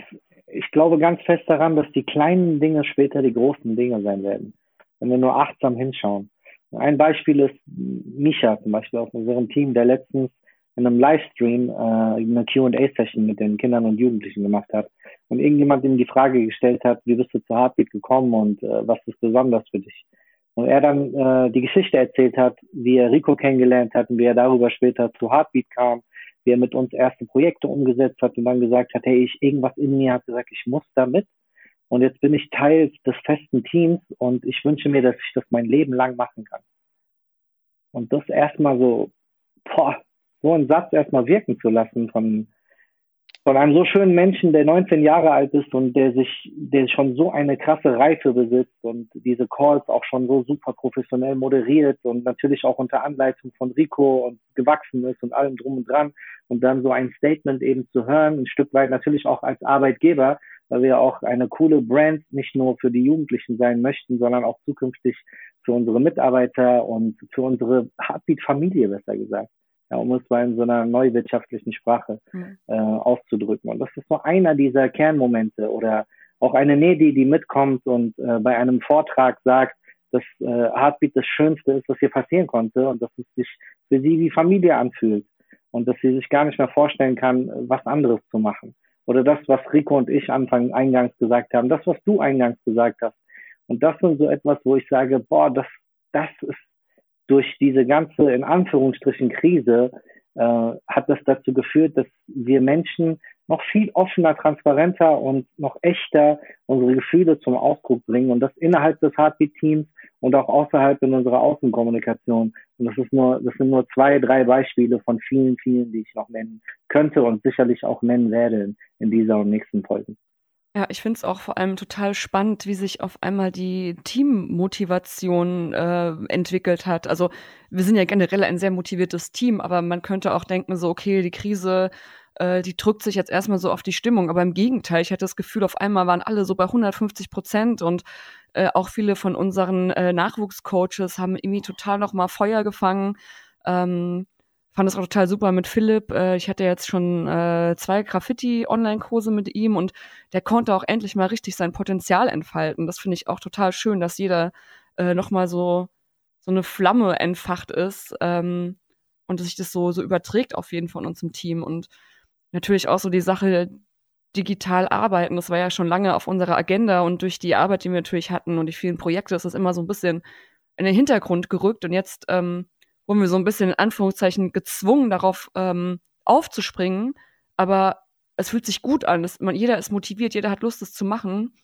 ich glaube ganz fest daran, dass die kleinen Dinge später die großen Dinge sein werden, wenn wir nur achtsam hinschauen. Ein Beispiel ist Misha zum Beispiel aus unserem Team, der letztens in einem Livestream äh, eine Q&A-Session mit den Kindern und Jugendlichen gemacht hat und irgendjemand ihm die Frage gestellt hat, wie bist du zu Heartbeat gekommen und äh, was ist besonders für dich? Und er dann äh, die Geschichte erzählt hat, wie er Rico kennengelernt hat und wie er darüber später zu Heartbeat kam, wie er mit uns erste Projekte umgesetzt hat und dann gesagt hat, hey, ich irgendwas in mir hat gesagt, ich muss damit. Und jetzt bin ich Teil des festen Teams und ich wünsche mir, dass ich das mein Leben lang machen kann. Und das erstmal so, boah, so einen Satz erstmal wirken zu lassen von, von einem so schönen Menschen, der 19 Jahre alt ist und der sich, der schon so eine krasse Reife besitzt und diese Calls auch schon so super professionell moderiert und natürlich auch unter Anleitung von Rico und gewachsen ist und allem drum und dran und dann so ein Statement eben zu hören, ein Stück weit natürlich auch als Arbeitgeber, weil wir auch eine coole Brand nicht nur für die Jugendlichen sein möchten, sondern auch zukünftig für unsere Mitarbeiter und für unsere Heartbeat-Familie, besser gesagt ja, um es mal in so einer neuwirtschaftlichen Sprache mhm. äh, auszudrücken. Und das ist so einer dieser Kernmomente oder auch eine Nedi, die mitkommt und äh, bei einem Vortrag sagt, dass äh, Heartbeat das Schönste ist, was hier passieren konnte und dass es sich für sie wie Familie anfühlt und dass sie sich gar nicht mehr vorstellen kann, was anderes zu machen. Oder das, was Rico und ich Anfang eingangs gesagt haben, das, was du eingangs gesagt hast. Und das sind so etwas, wo ich sage, boah, das, das ist durch diese ganze, in Anführungsstrichen, Krise äh, hat das dazu geführt, dass wir Menschen noch viel offener, transparenter und noch echter unsere Gefühle zum Ausdruck bringen und das innerhalb des Heartbeat-Teams und auch außerhalb in unserer Außenkommunikation. Und das ist nur, das sind nur zwei, drei Beispiele von vielen, vielen, die ich noch nennen könnte und sicherlich auch nennen werde in dieser und nächsten Folgen. Ja, ich finde es auch vor allem total spannend, wie sich auf einmal die Teammotivation äh, entwickelt hat. Also wir sind ja generell ein sehr motiviertes Team, aber man könnte auch denken, so, okay, die Krise, äh, die drückt sich jetzt erstmal so auf die Stimmung. Aber im Gegenteil, ich hatte das Gefühl, auf einmal waren alle so bei 150 Prozent und äh, auch viele von unseren äh, Nachwuchscoaches haben irgendwie total nochmal Feuer gefangen. Ähm, fand es auch total super mit Philipp. Äh, ich hatte jetzt schon äh, zwei Graffiti-Online-Kurse mit ihm und der konnte auch endlich mal richtig sein Potenzial entfalten. Das finde ich auch total schön, dass jeder äh, nochmal so, so eine Flamme entfacht ist ähm, und dass sich das so, so überträgt auf jeden von uns im Team. Und natürlich auch so die Sache, digital arbeiten. Das war ja schon lange auf unserer Agenda und durch die Arbeit, die wir natürlich hatten und die vielen Projekte, ist das immer so ein bisschen in den Hintergrund gerückt. Und jetzt ähm, wurden wir so ein bisschen in Anführungszeichen gezwungen, darauf ähm, aufzuspringen. Aber es fühlt sich gut an. Das, man, jeder ist motiviert, jeder hat Lust, es zu machen.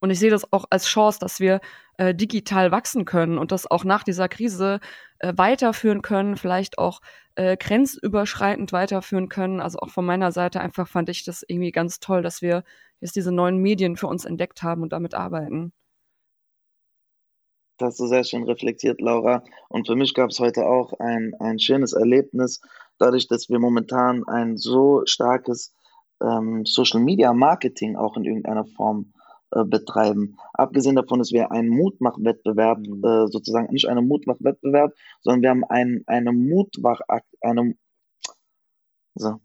Und ich sehe das auch als Chance, dass wir äh, digital wachsen können und das auch nach dieser Krise äh, weiterführen können, vielleicht auch äh, grenzüberschreitend weiterführen können. Also auch von meiner Seite einfach fand ich das irgendwie ganz toll, dass wir jetzt diese neuen Medien für uns entdeckt haben und damit arbeiten. Das hast du sehr schön reflektiert, Laura. Und für mich gab es heute auch ein, ein schönes Erlebnis, dadurch, dass wir momentan ein so starkes ähm, Social Media Marketing auch in irgendeiner Form äh, betreiben. Abgesehen davon, dass wir einen Mutmachwettbewerb, äh, sozusagen nicht einen Mutmachwettbewerb, sondern wir haben einen, eine Mutmach, eine, so,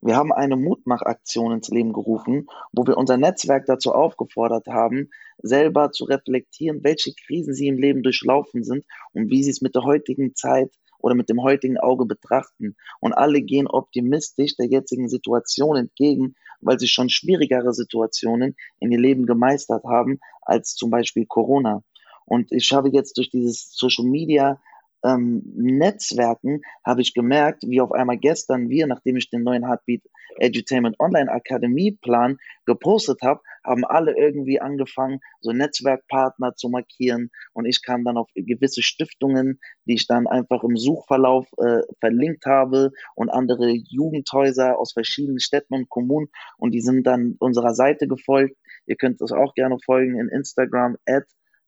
wir haben eine Mutmachaktion ins Leben gerufen, wo wir unser Netzwerk dazu aufgefordert haben, selber zu reflektieren, welche Krisen sie im Leben durchlaufen sind und wie sie es mit der heutigen Zeit oder mit dem heutigen Auge betrachten. Und alle gehen optimistisch der jetzigen Situation entgegen, weil sie schon schwierigere Situationen in ihr Leben gemeistert haben als zum Beispiel Corona. Und ich habe jetzt durch dieses Social Media ähm, Netzwerken habe ich gemerkt, wie auf einmal gestern wir, nachdem ich den neuen Heartbeat Edutainment Online Akademie Plan gepostet habe, haben alle irgendwie angefangen, so Netzwerkpartner zu markieren und ich kam dann auf gewisse Stiftungen, die ich dann einfach im Suchverlauf äh, verlinkt habe und andere Jugendhäuser aus verschiedenen Städten und Kommunen und die sind dann unserer Seite gefolgt. Ihr könnt das auch gerne folgen in Instagram at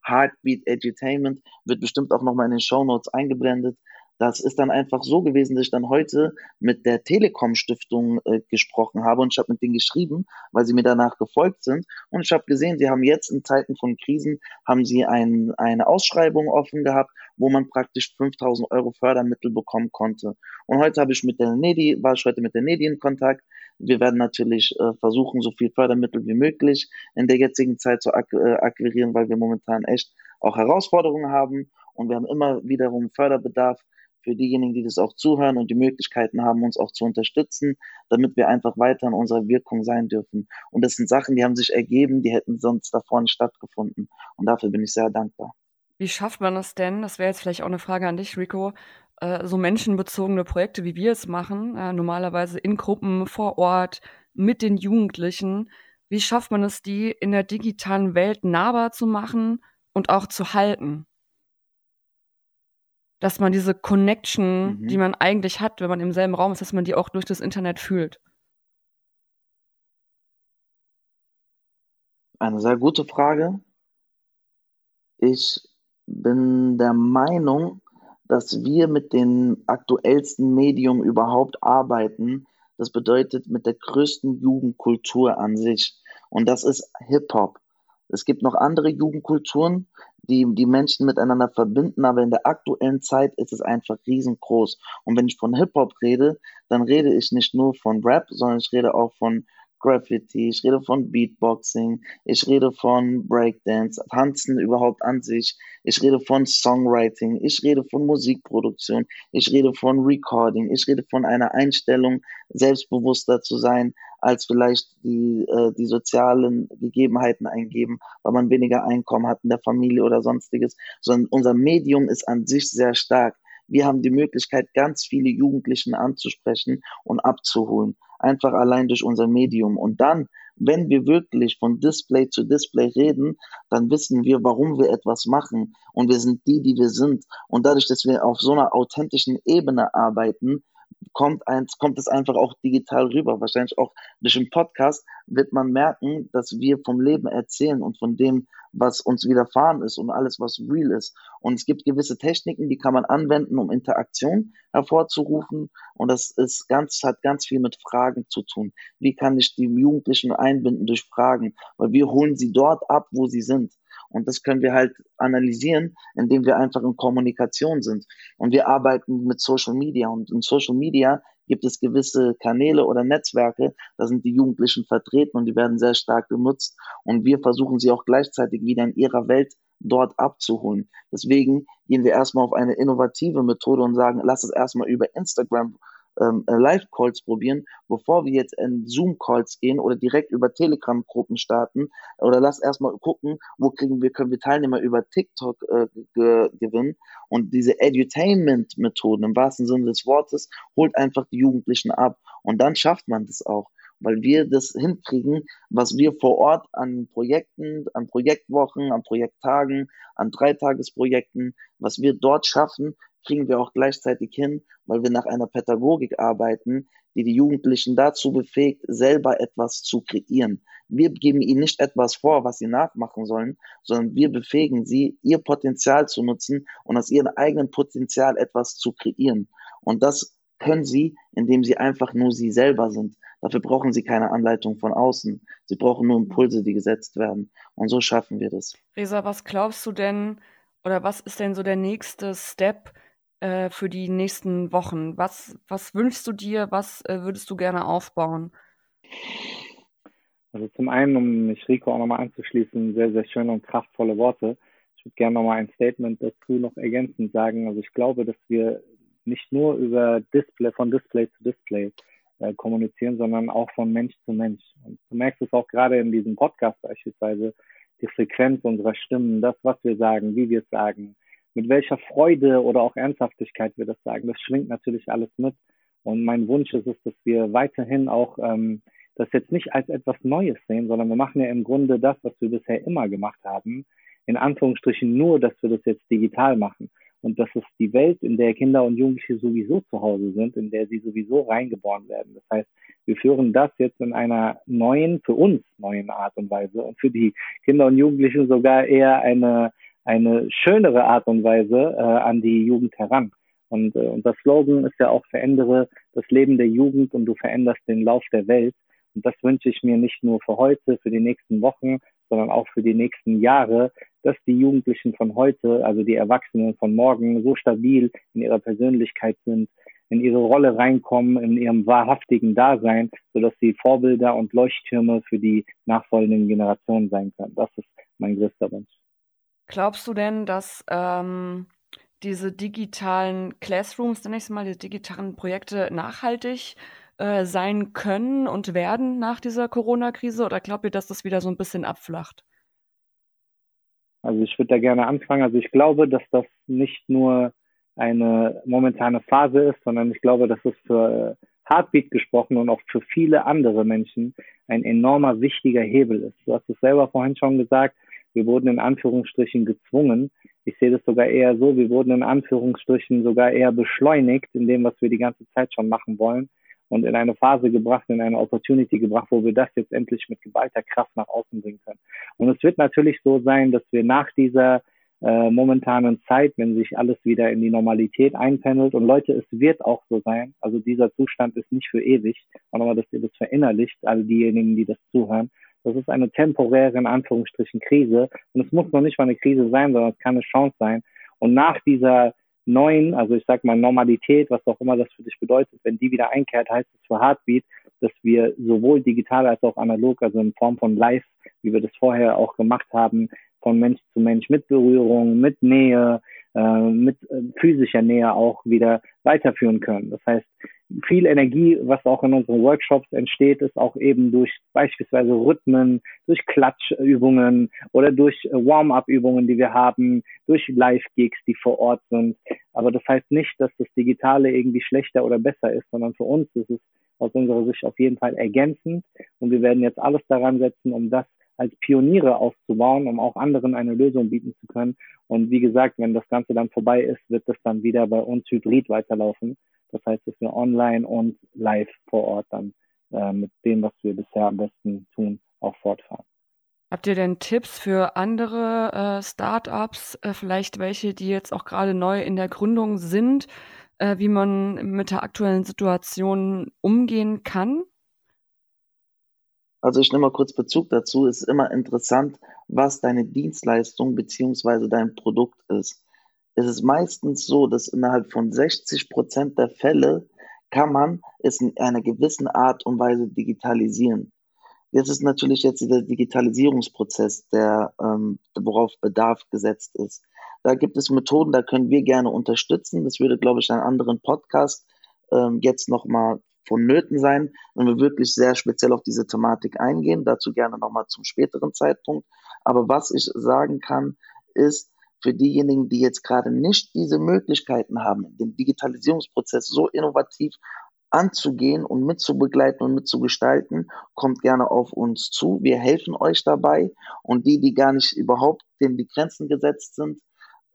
Heartbeat Edutainment, wird bestimmt auch nochmal in den Show Notes eingeblendet. Das ist dann einfach so gewesen, dass ich dann heute mit der Telekom Stiftung äh, gesprochen habe und ich habe mit denen geschrieben, weil sie mir danach gefolgt sind und ich habe gesehen, sie haben jetzt in Zeiten von Krisen haben sie ein, eine Ausschreibung offen gehabt, wo man praktisch 5000 Euro Fördermittel bekommen konnte. Und heute habe ich mit der Nedi, war ich heute mit der Nedi in Kontakt. Wir werden natürlich äh, versuchen, so viel Fördermittel wie möglich in der jetzigen Zeit zu ak äh, akquirieren, weil wir momentan echt auch Herausforderungen haben und wir haben immer wiederum Förderbedarf für diejenigen, die das auch zuhören und die Möglichkeiten haben, uns auch zu unterstützen, damit wir einfach weiter in unserer Wirkung sein dürfen. Und das sind Sachen, die haben sich ergeben, die hätten sonst davor nicht stattgefunden. Und dafür bin ich sehr dankbar. Wie schafft man das denn? Das wäre jetzt vielleicht auch eine Frage an dich, Rico. Äh, so menschenbezogene Projekte, wie wir es machen, äh, normalerweise in Gruppen vor Ort mit den Jugendlichen. Wie schafft man es, die in der digitalen Welt nahbar zu machen und auch zu halten? Dass man diese Connection, mhm. die man eigentlich hat, wenn man im selben Raum ist, dass man die auch durch das Internet fühlt. Eine sehr gute Frage. Ich bin der Meinung, dass wir mit dem aktuellsten Medium überhaupt arbeiten. Das bedeutet mit der größten Jugendkultur an sich. Und das ist Hip-Hop. Es gibt noch andere Jugendkulturen, die die Menschen miteinander verbinden, aber in der aktuellen Zeit ist es einfach riesengroß. Und wenn ich von Hip-Hop rede, dann rede ich nicht nur von Rap, sondern ich rede auch von Graffiti, ich rede von Beatboxing, ich rede von Breakdance, Tanzen überhaupt an sich, ich rede von Songwriting, ich rede von Musikproduktion, ich rede von Recording, ich rede von einer Einstellung, selbstbewusster zu sein, als vielleicht die, äh, die sozialen Gegebenheiten eingeben, weil man weniger Einkommen hat in der Familie oder sonstiges, sondern unser Medium ist an sich sehr stark. Wir haben die Möglichkeit, ganz viele Jugendlichen anzusprechen und abzuholen einfach allein durch unser Medium. Und dann, wenn wir wirklich von Display zu Display reden, dann wissen wir, warum wir etwas machen. Und wir sind die, die wir sind. Und dadurch, dass wir auf so einer authentischen Ebene arbeiten, kommt, eins, kommt es einfach auch digital rüber. Wahrscheinlich auch durch den Podcast wird man merken, dass wir vom Leben erzählen und von dem, was uns widerfahren ist und alles, was real ist. Und es gibt gewisse Techniken, die kann man anwenden, um Interaktion hervorzurufen. Und das ist ganz, hat ganz viel mit Fragen zu tun. Wie kann ich die Jugendlichen einbinden durch Fragen? Weil wir holen sie dort ab, wo sie sind. Und das können wir halt analysieren, indem wir einfach in Kommunikation sind. Und wir arbeiten mit Social Media. Und in Social Media gibt es gewisse Kanäle oder Netzwerke, da sind die Jugendlichen vertreten und die werden sehr stark genutzt. Und wir versuchen sie auch gleichzeitig wieder in ihrer Welt dort abzuholen. Deswegen gehen wir erstmal auf eine innovative Methode und sagen, lass es erstmal über Instagram ähm, äh, Live-Calls probieren, bevor wir jetzt in Zoom-Calls gehen oder direkt über Telegram-Gruppen starten. Oder lass erstmal gucken, wo kriegen wir, können wir Teilnehmer über TikTok äh, ge gewinnen. Und diese Edutainment-Methoden im wahrsten Sinne des Wortes holt einfach die Jugendlichen ab. Und dann schafft man das auch weil wir das hinkriegen, was wir vor Ort an Projekten, an Projektwochen, an Projekttagen, an Dreitagesprojekten, was wir dort schaffen, kriegen wir auch gleichzeitig hin, weil wir nach einer Pädagogik arbeiten, die die Jugendlichen dazu befähigt, selber etwas zu kreieren. Wir geben ihnen nicht etwas vor, was sie nachmachen sollen, sondern wir befähigen sie, ihr Potenzial zu nutzen und aus ihrem eigenen Potenzial etwas zu kreieren. Und das können sie, indem sie einfach nur sie selber sind. Dafür brauchen sie keine Anleitung von außen. Sie brauchen nur Impulse, die gesetzt werden. Und so schaffen wir das. Resa, was glaubst du denn, oder was ist denn so der nächste Step, äh, für die nächsten Wochen? Was, was wünschst du dir? Was äh, würdest du gerne aufbauen? Also zum einen, um mich Rico auch nochmal anzuschließen, sehr, sehr schöne und kraftvolle Worte. Ich würde gerne nochmal ein Statement dazu noch ergänzend sagen. Also ich glaube, dass wir nicht nur über Display, von Display zu Display äh, kommunizieren, sondern auch von Mensch zu Mensch. Und du merkst es auch gerade in diesem Podcast beispielsweise, die Frequenz unserer Stimmen, das, was wir sagen, wie wir es sagen, mit welcher Freude oder auch Ernsthaftigkeit wir das sagen. Das schwingt natürlich alles mit. Und mein Wunsch ist es, dass wir weiterhin auch ähm, das jetzt nicht als etwas Neues sehen, sondern wir machen ja im Grunde das, was wir bisher immer gemacht haben. In Anführungsstrichen nur, dass wir das jetzt digital machen. Und das ist die Welt, in der Kinder und Jugendliche sowieso zu Hause sind, in der sie sowieso reingeboren werden. Das heißt, wir führen das jetzt in einer neuen, für uns neuen Art und Weise und für die Kinder und Jugendlichen sogar eher eine eine schönere Art und Weise äh, an die Jugend heran. Und äh, unser Slogan ist ja auch, verändere das Leben der Jugend und du veränderst den Lauf der Welt. Und das wünsche ich mir nicht nur für heute, für die nächsten Wochen, sondern auch für die nächsten Jahre, dass die Jugendlichen von heute, also die Erwachsenen von morgen, so stabil in ihrer Persönlichkeit sind, in ihre Rolle reinkommen, in ihrem wahrhaftigen Dasein, sodass sie Vorbilder und Leuchttürme für die nachfolgenden Generationen sein können. Das ist mein größter Wunsch. Glaubst du denn, dass ähm, diese digitalen Classrooms, nenne ich es mal, die digitalen Projekte nachhaltig äh, sein können und werden nach dieser Corona-Krise? Oder glaubt ihr, dass das wieder so ein bisschen abflacht? Also ich würde da gerne anfangen. Also ich glaube, dass das nicht nur eine momentane Phase ist, sondern ich glaube, dass es für Heartbeat gesprochen und auch für viele andere Menschen ein enormer wichtiger Hebel ist. Du hast es selber vorhin schon gesagt, wir wurden in Anführungsstrichen gezwungen. Ich sehe das sogar eher so, wir wurden in Anführungsstrichen sogar eher beschleunigt in dem, was wir die ganze Zeit schon machen wollen und in eine Phase gebracht, in eine Opportunity gebracht, wo wir das jetzt endlich mit geballter Kraft nach außen bringen können. Und es wird natürlich so sein, dass wir nach dieser äh, momentanen Zeit, wenn sich alles wieder in die Normalität einpendelt. Und Leute, es wird auch so sein. Also dieser Zustand ist nicht für ewig, sondern dass ihr das verinnerlicht, all diejenigen, die das zuhören. Das ist eine temporäre, in Anführungsstrichen, Krise. Und es muss noch nicht mal eine Krise sein, sondern es kann eine Chance sein. Und nach dieser neuen, also ich sag mal Normalität, was auch immer das für dich bedeutet, wenn die wieder einkehrt, heißt es für Heartbeat, dass wir sowohl digital als auch analog, also in Form von Live, wie wir das vorher auch gemacht haben, von Mensch zu Mensch mit Berührung, mit Nähe, äh, mit äh, physischer Nähe auch wieder weiterführen können. Das heißt, viel Energie, was auch in unseren Workshops entsteht, ist auch eben durch beispielsweise Rhythmen, durch Klatschübungen oder durch äh, Warm-up-Übungen, die wir haben, durch Live-Gigs, die vor Ort sind. Aber das heißt nicht, dass das Digitale irgendwie schlechter oder besser ist, sondern für uns ist es aus unserer Sicht auf jeden Fall ergänzend. Und wir werden jetzt alles daran setzen, um das als Pioniere aufzubauen, um auch anderen eine Lösung bieten zu können. Und wie gesagt, wenn das Ganze dann vorbei ist, wird das dann wieder bei uns hybrid weiterlaufen. Das heißt, dass wir online und live vor Ort dann äh, mit dem, was wir bisher am besten tun, auch fortfahren. Habt ihr denn Tipps für andere äh, Startups, äh, vielleicht welche, die jetzt auch gerade neu in der Gründung sind, äh, wie man mit der aktuellen Situation umgehen kann? Also ich nehme mal kurz Bezug dazu. Es ist immer interessant, was deine Dienstleistung beziehungsweise dein Produkt ist. Es ist meistens so, dass innerhalb von 60 Prozent der Fälle kann man es in einer gewissen Art und Weise digitalisieren. Jetzt ist natürlich jetzt der Digitalisierungsprozess, der ähm, worauf Bedarf gesetzt ist. Da gibt es Methoden, da können wir gerne unterstützen. Das würde, glaube ich, einen anderen Podcast ähm, jetzt nochmal vonnöten sein, wenn wir wirklich sehr speziell auf diese Thematik eingehen. Dazu gerne nochmal zum späteren Zeitpunkt. Aber was ich sagen kann, ist, für diejenigen, die jetzt gerade nicht diese Möglichkeiten haben, den Digitalisierungsprozess so innovativ anzugehen und mitzubegleiten und mitzugestalten, kommt gerne auf uns zu. Wir helfen euch dabei. Und die, die gar nicht überhaupt denen die Grenzen gesetzt sind,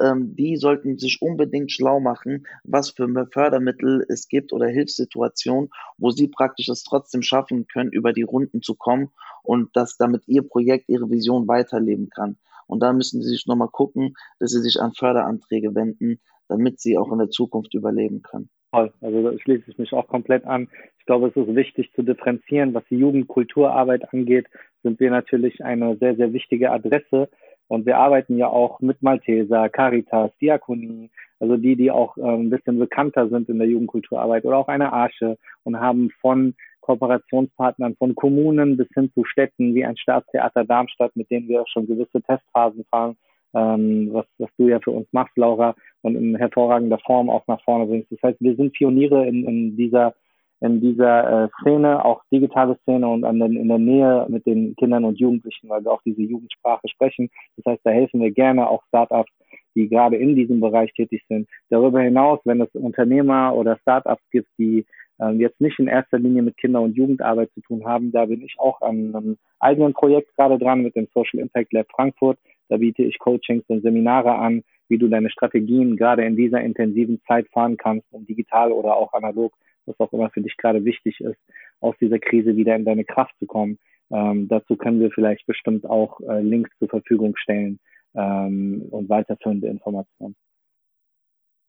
ähm, die sollten sich unbedingt schlau machen, was für Fördermittel es gibt oder Hilfssituationen, wo sie praktisch es trotzdem schaffen können, über die Runden zu kommen und dass damit ihr Projekt, ihre Vision weiterleben kann. Und da müssen sie sich nochmal gucken, dass sie sich an Förderanträge wenden, damit sie auch in der Zukunft überleben können. Toll, also da schließe ich mich auch komplett an. Ich glaube, es ist wichtig zu differenzieren. Was die Jugendkulturarbeit angeht, sind wir natürlich eine sehr, sehr wichtige Adresse und wir arbeiten ja auch mit Malteser, Caritas, Diakonie, also die, die auch äh, ein bisschen bekannter sind in der Jugendkulturarbeit oder auch eine Arche und haben von Kooperationspartnern von Kommunen bis hin zu Städten wie ein Staatstheater Darmstadt, mit denen wir auch schon gewisse Testphasen fahren, ähm, was, was du ja für uns machst, Laura, und in hervorragender Form auch nach vorne bringst. Das heißt, wir sind Pioniere in, in dieser in dieser äh, Szene, auch digitale Szene und an den, in der Nähe mit den Kindern und Jugendlichen, weil wir auch diese Jugendsprache sprechen. Das heißt, da helfen wir gerne auch Startups, die gerade in diesem Bereich tätig sind. Darüber hinaus, wenn es Unternehmer oder Startups gibt, die äh, jetzt nicht in erster Linie mit Kinder- und Jugendarbeit zu tun haben, da bin ich auch an einem eigenen Projekt gerade dran mit dem Social Impact Lab Frankfurt. Da biete ich Coachings und Seminare an, wie du deine Strategien gerade in dieser intensiven Zeit fahren kannst, um digital oder auch analog was auch immer für dich gerade wichtig ist, aus dieser Krise wieder in deine Kraft zu kommen. Ähm, dazu können wir vielleicht bestimmt auch äh, Links zur Verfügung stellen ähm, und weiterführende Informationen.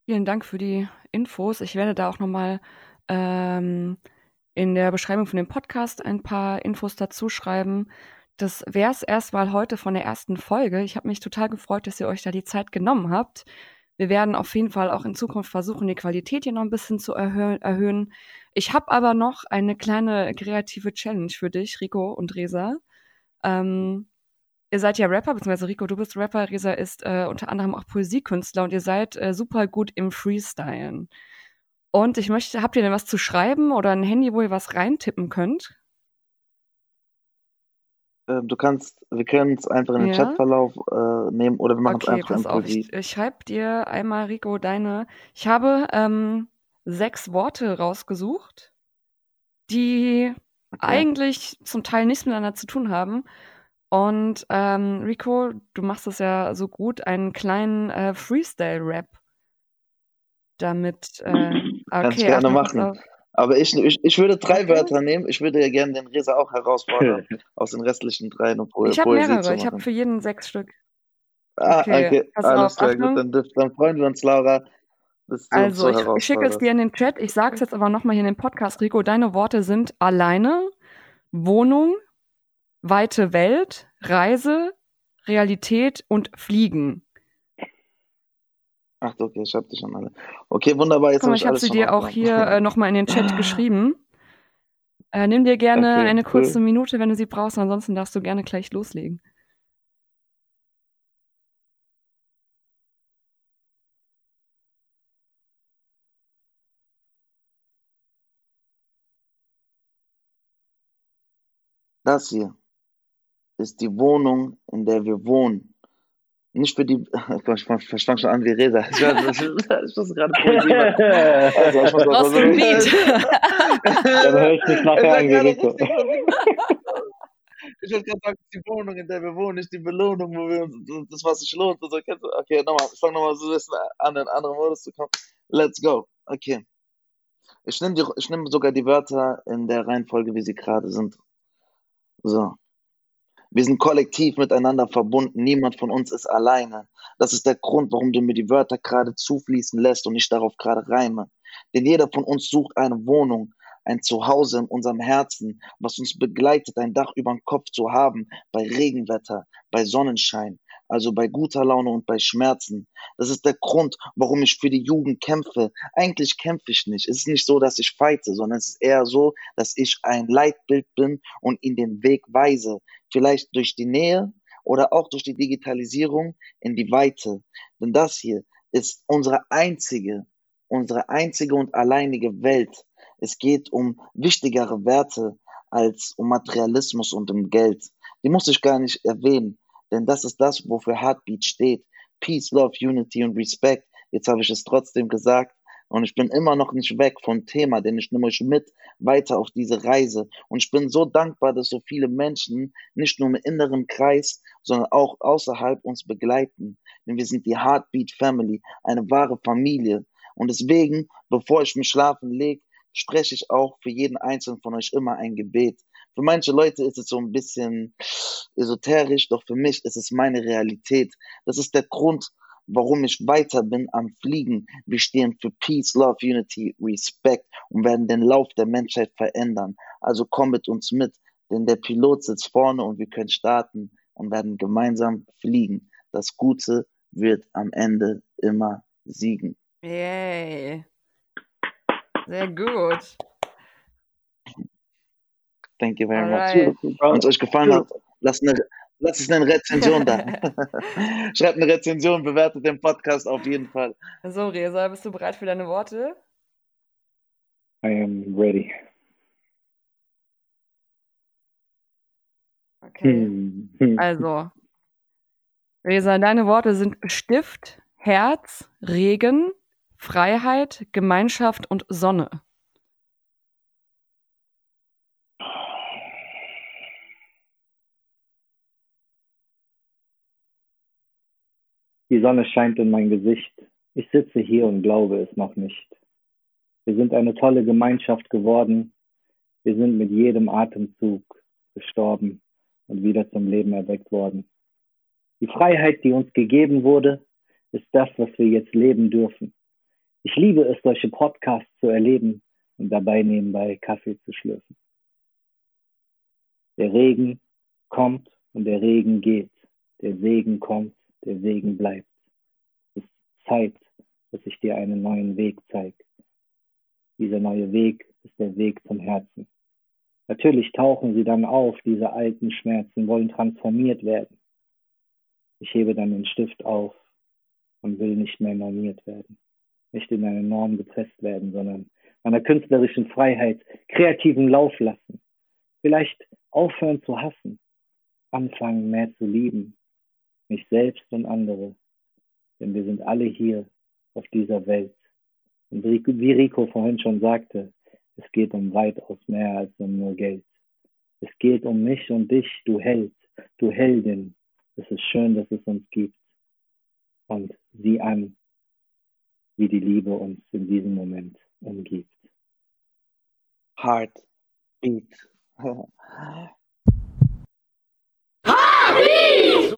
Vielen Dank für die Infos. Ich werde da auch nochmal ähm, in der Beschreibung von dem Podcast ein paar Infos dazu schreiben. Das wäre es erstmal heute von der ersten Folge. Ich habe mich total gefreut, dass ihr euch da die Zeit genommen habt. Wir werden auf jeden Fall auch in Zukunft versuchen, die Qualität hier noch ein bisschen zu erhö erhöhen. Ich habe aber noch eine kleine kreative Challenge für dich, Rico und Resa. Ähm, ihr seid ja Rapper, beziehungsweise Rico, du bist Rapper, Resa ist äh, unter anderem auch Poesiekünstler und ihr seid äh, super gut im Freestylen. Und ich möchte, habt ihr denn was zu schreiben oder ein Handy, wo ihr was reintippen könnt? Ähm, du kannst, wir können es einfach in den ja? Chatverlauf äh, nehmen oder wir machen es okay, einfach pass auf, ich, ich schreibe dir einmal, Rico, deine. Ich habe ähm, sechs Worte rausgesucht, die okay. eigentlich zum Teil nichts miteinander zu tun haben. Und ähm, Rico, du machst es ja so gut, einen kleinen äh, Freestyle-Rap damit. Äh, okay, Kannst gerne machen. Aber ich, ich, ich würde drei okay. Wörter nehmen. Ich würde ja gerne den Resa auch herausfordern, aus den restlichen drei eine po Ich habe mehrere, ich habe für jeden sechs Stück. Ah, okay, okay. alles klar, gut, dann, dann, freuen wir uns, Laura. Also, ich, ich schicke es dir in den Chat. Ich sage es jetzt aber nochmal hier in den Podcast, Rico. Deine Worte sind alleine, Wohnung, weite Welt, Reise, Realität und Fliegen. Ach, okay, ich habe die schon alle. Okay, wunderbar. Jetzt Guck mal, ich habe sie dir auch hier äh, nochmal in den Chat geschrieben. Äh, nimm dir gerne okay, eine cool. kurze Minute, wenn du sie brauchst, ansonsten darfst du gerne gleich loslegen. Das hier ist die Wohnung, in der wir wohnen nicht für die, ich, ich fange schon an wie Resa. Ich, ich, ich muss gerade Poesie machen. Also, ich muss Aus dem Beat. Dann höre ich mich nachher an wie Rico. Ich wollte gerade sagen, die Wohnung, in der wir wohnen, nicht die Belohnung, wo wir uns das, was sich lohnt. Und so. Okay, nochmal, ich fange nochmal so ein bisschen an, in andere Modus zu kommen. Let's go. Okay. Ich nehme nehm sogar die Wörter in der Reihenfolge, wie sie gerade sind. So. Wir sind kollektiv miteinander verbunden. Niemand von uns ist alleine. Das ist der Grund, warum du mir die Wörter gerade zufließen lässt und ich darauf gerade reime. Denn jeder von uns sucht eine Wohnung, ein Zuhause in unserem Herzen, was uns begleitet, ein Dach über dem Kopf zu haben, bei Regenwetter, bei Sonnenschein, also bei guter Laune und bei Schmerzen. Das ist der Grund, warum ich für die Jugend kämpfe. Eigentlich kämpfe ich nicht. Es ist nicht so, dass ich feite, sondern es ist eher so, dass ich ein Leitbild bin und ihnen den Weg weise. Vielleicht durch die Nähe oder auch durch die Digitalisierung in die Weite. Denn das hier ist unsere einzige, unsere einzige und alleinige Welt. Es geht um wichtigere Werte als um Materialismus und um Geld. Die muss ich gar nicht erwähnen. Denn das ist das, wofür Heartbeat steht. Peace, Love, Unity und Respect. Jetzt habe ich es trotzdem gesagt. Und ich bin immer noch nicht weg vom Thema, denn ich nehme euch mit weiter auf diese Reise. Und ich bin so dankbar, dass so viele Menschen nicht nur im inneren Kreis, sondern auch außerhalb uns begleiten. Denn wir sind die Heartbeat Family, eine wahre Familie. Und deswegen, bevor ich mich schlafen lege, spreche ich auch für jeden einzelnen von euch immer ein Gebet. Für manche Leute ist es so ein bisschen esoterisch, doch für mich ist es meine Realität. Das ist der Grund, warum ich weiter bin am Fliegen. Wir stehen für Peace, Love, Unity, Respect und werden den Lauf der Menschheit verändern. Also komm mit uns mit, denn der Pilot sitzt vorne und wir können starten und werden gemeinsam fliegen. Das Gute wird am Ende immer siegen. Yay. Sehr gut. Thank you very Alright. much. Wenn es euch gefallen hat, lasst, eine, lasst es eine Rezension da. Schreibt eine Rezension, bewertet den Podcast auf jeden Fall. So, Resa, bist du bereit für deine Worte? I am ready. Okay. Hm, hm. Also, Resa, deine Worte sind Stift, Herz, Regen, Freiheit, Gemeinschaft und Sonne. Die Sonne scheint in mein Gesicht. Ich sitze hier und glaube es noch nicht. Wir sind eine tolle Gemeinschaft geworden. Wir sind mit jedem Atemzug gestorben und wieder zum Leben erweckt worden. Die Freiheit, die uns gegeben wurde, ist das, was wir jetzt leben dürfen. Ich liebe es, solche Podcasts zu erleben und dabei nebenbei Kaffee zu schlürfen. Der Regen kommt und der Regen geht. Der Segen kommt der Segen bleibt. Es ist Zeit, dass ich dir einen neuen Weg zeige. Dieser neue Weg ist der Weg zum Herzen. Natürlich tauchen sie dann auf, diese alten Schmerzen wollen transformiert werden. Ich hebe dann den Stift auf und will nicht mehr normiert werden, nicht in eine Norm gepresst werden, sondern meiner künstlerischen Freiheit kreativen Lauf lassen. Vielleicht aufhören zu hassen, anfangen mehr zu lieben, mich selbst und andere. Denn wir sind alle hier auf dieser Welt. Und wie Rico vorhin schon sagte, es geht um weitaus mehr als um nur Geld. Es geht um mich und dich, du Held, du Heldin. Es ist schön, dass es uns gibt. Und sieh an, wie die Liebe uns in diesem Moment umgibt. Heart beat. Heart beat!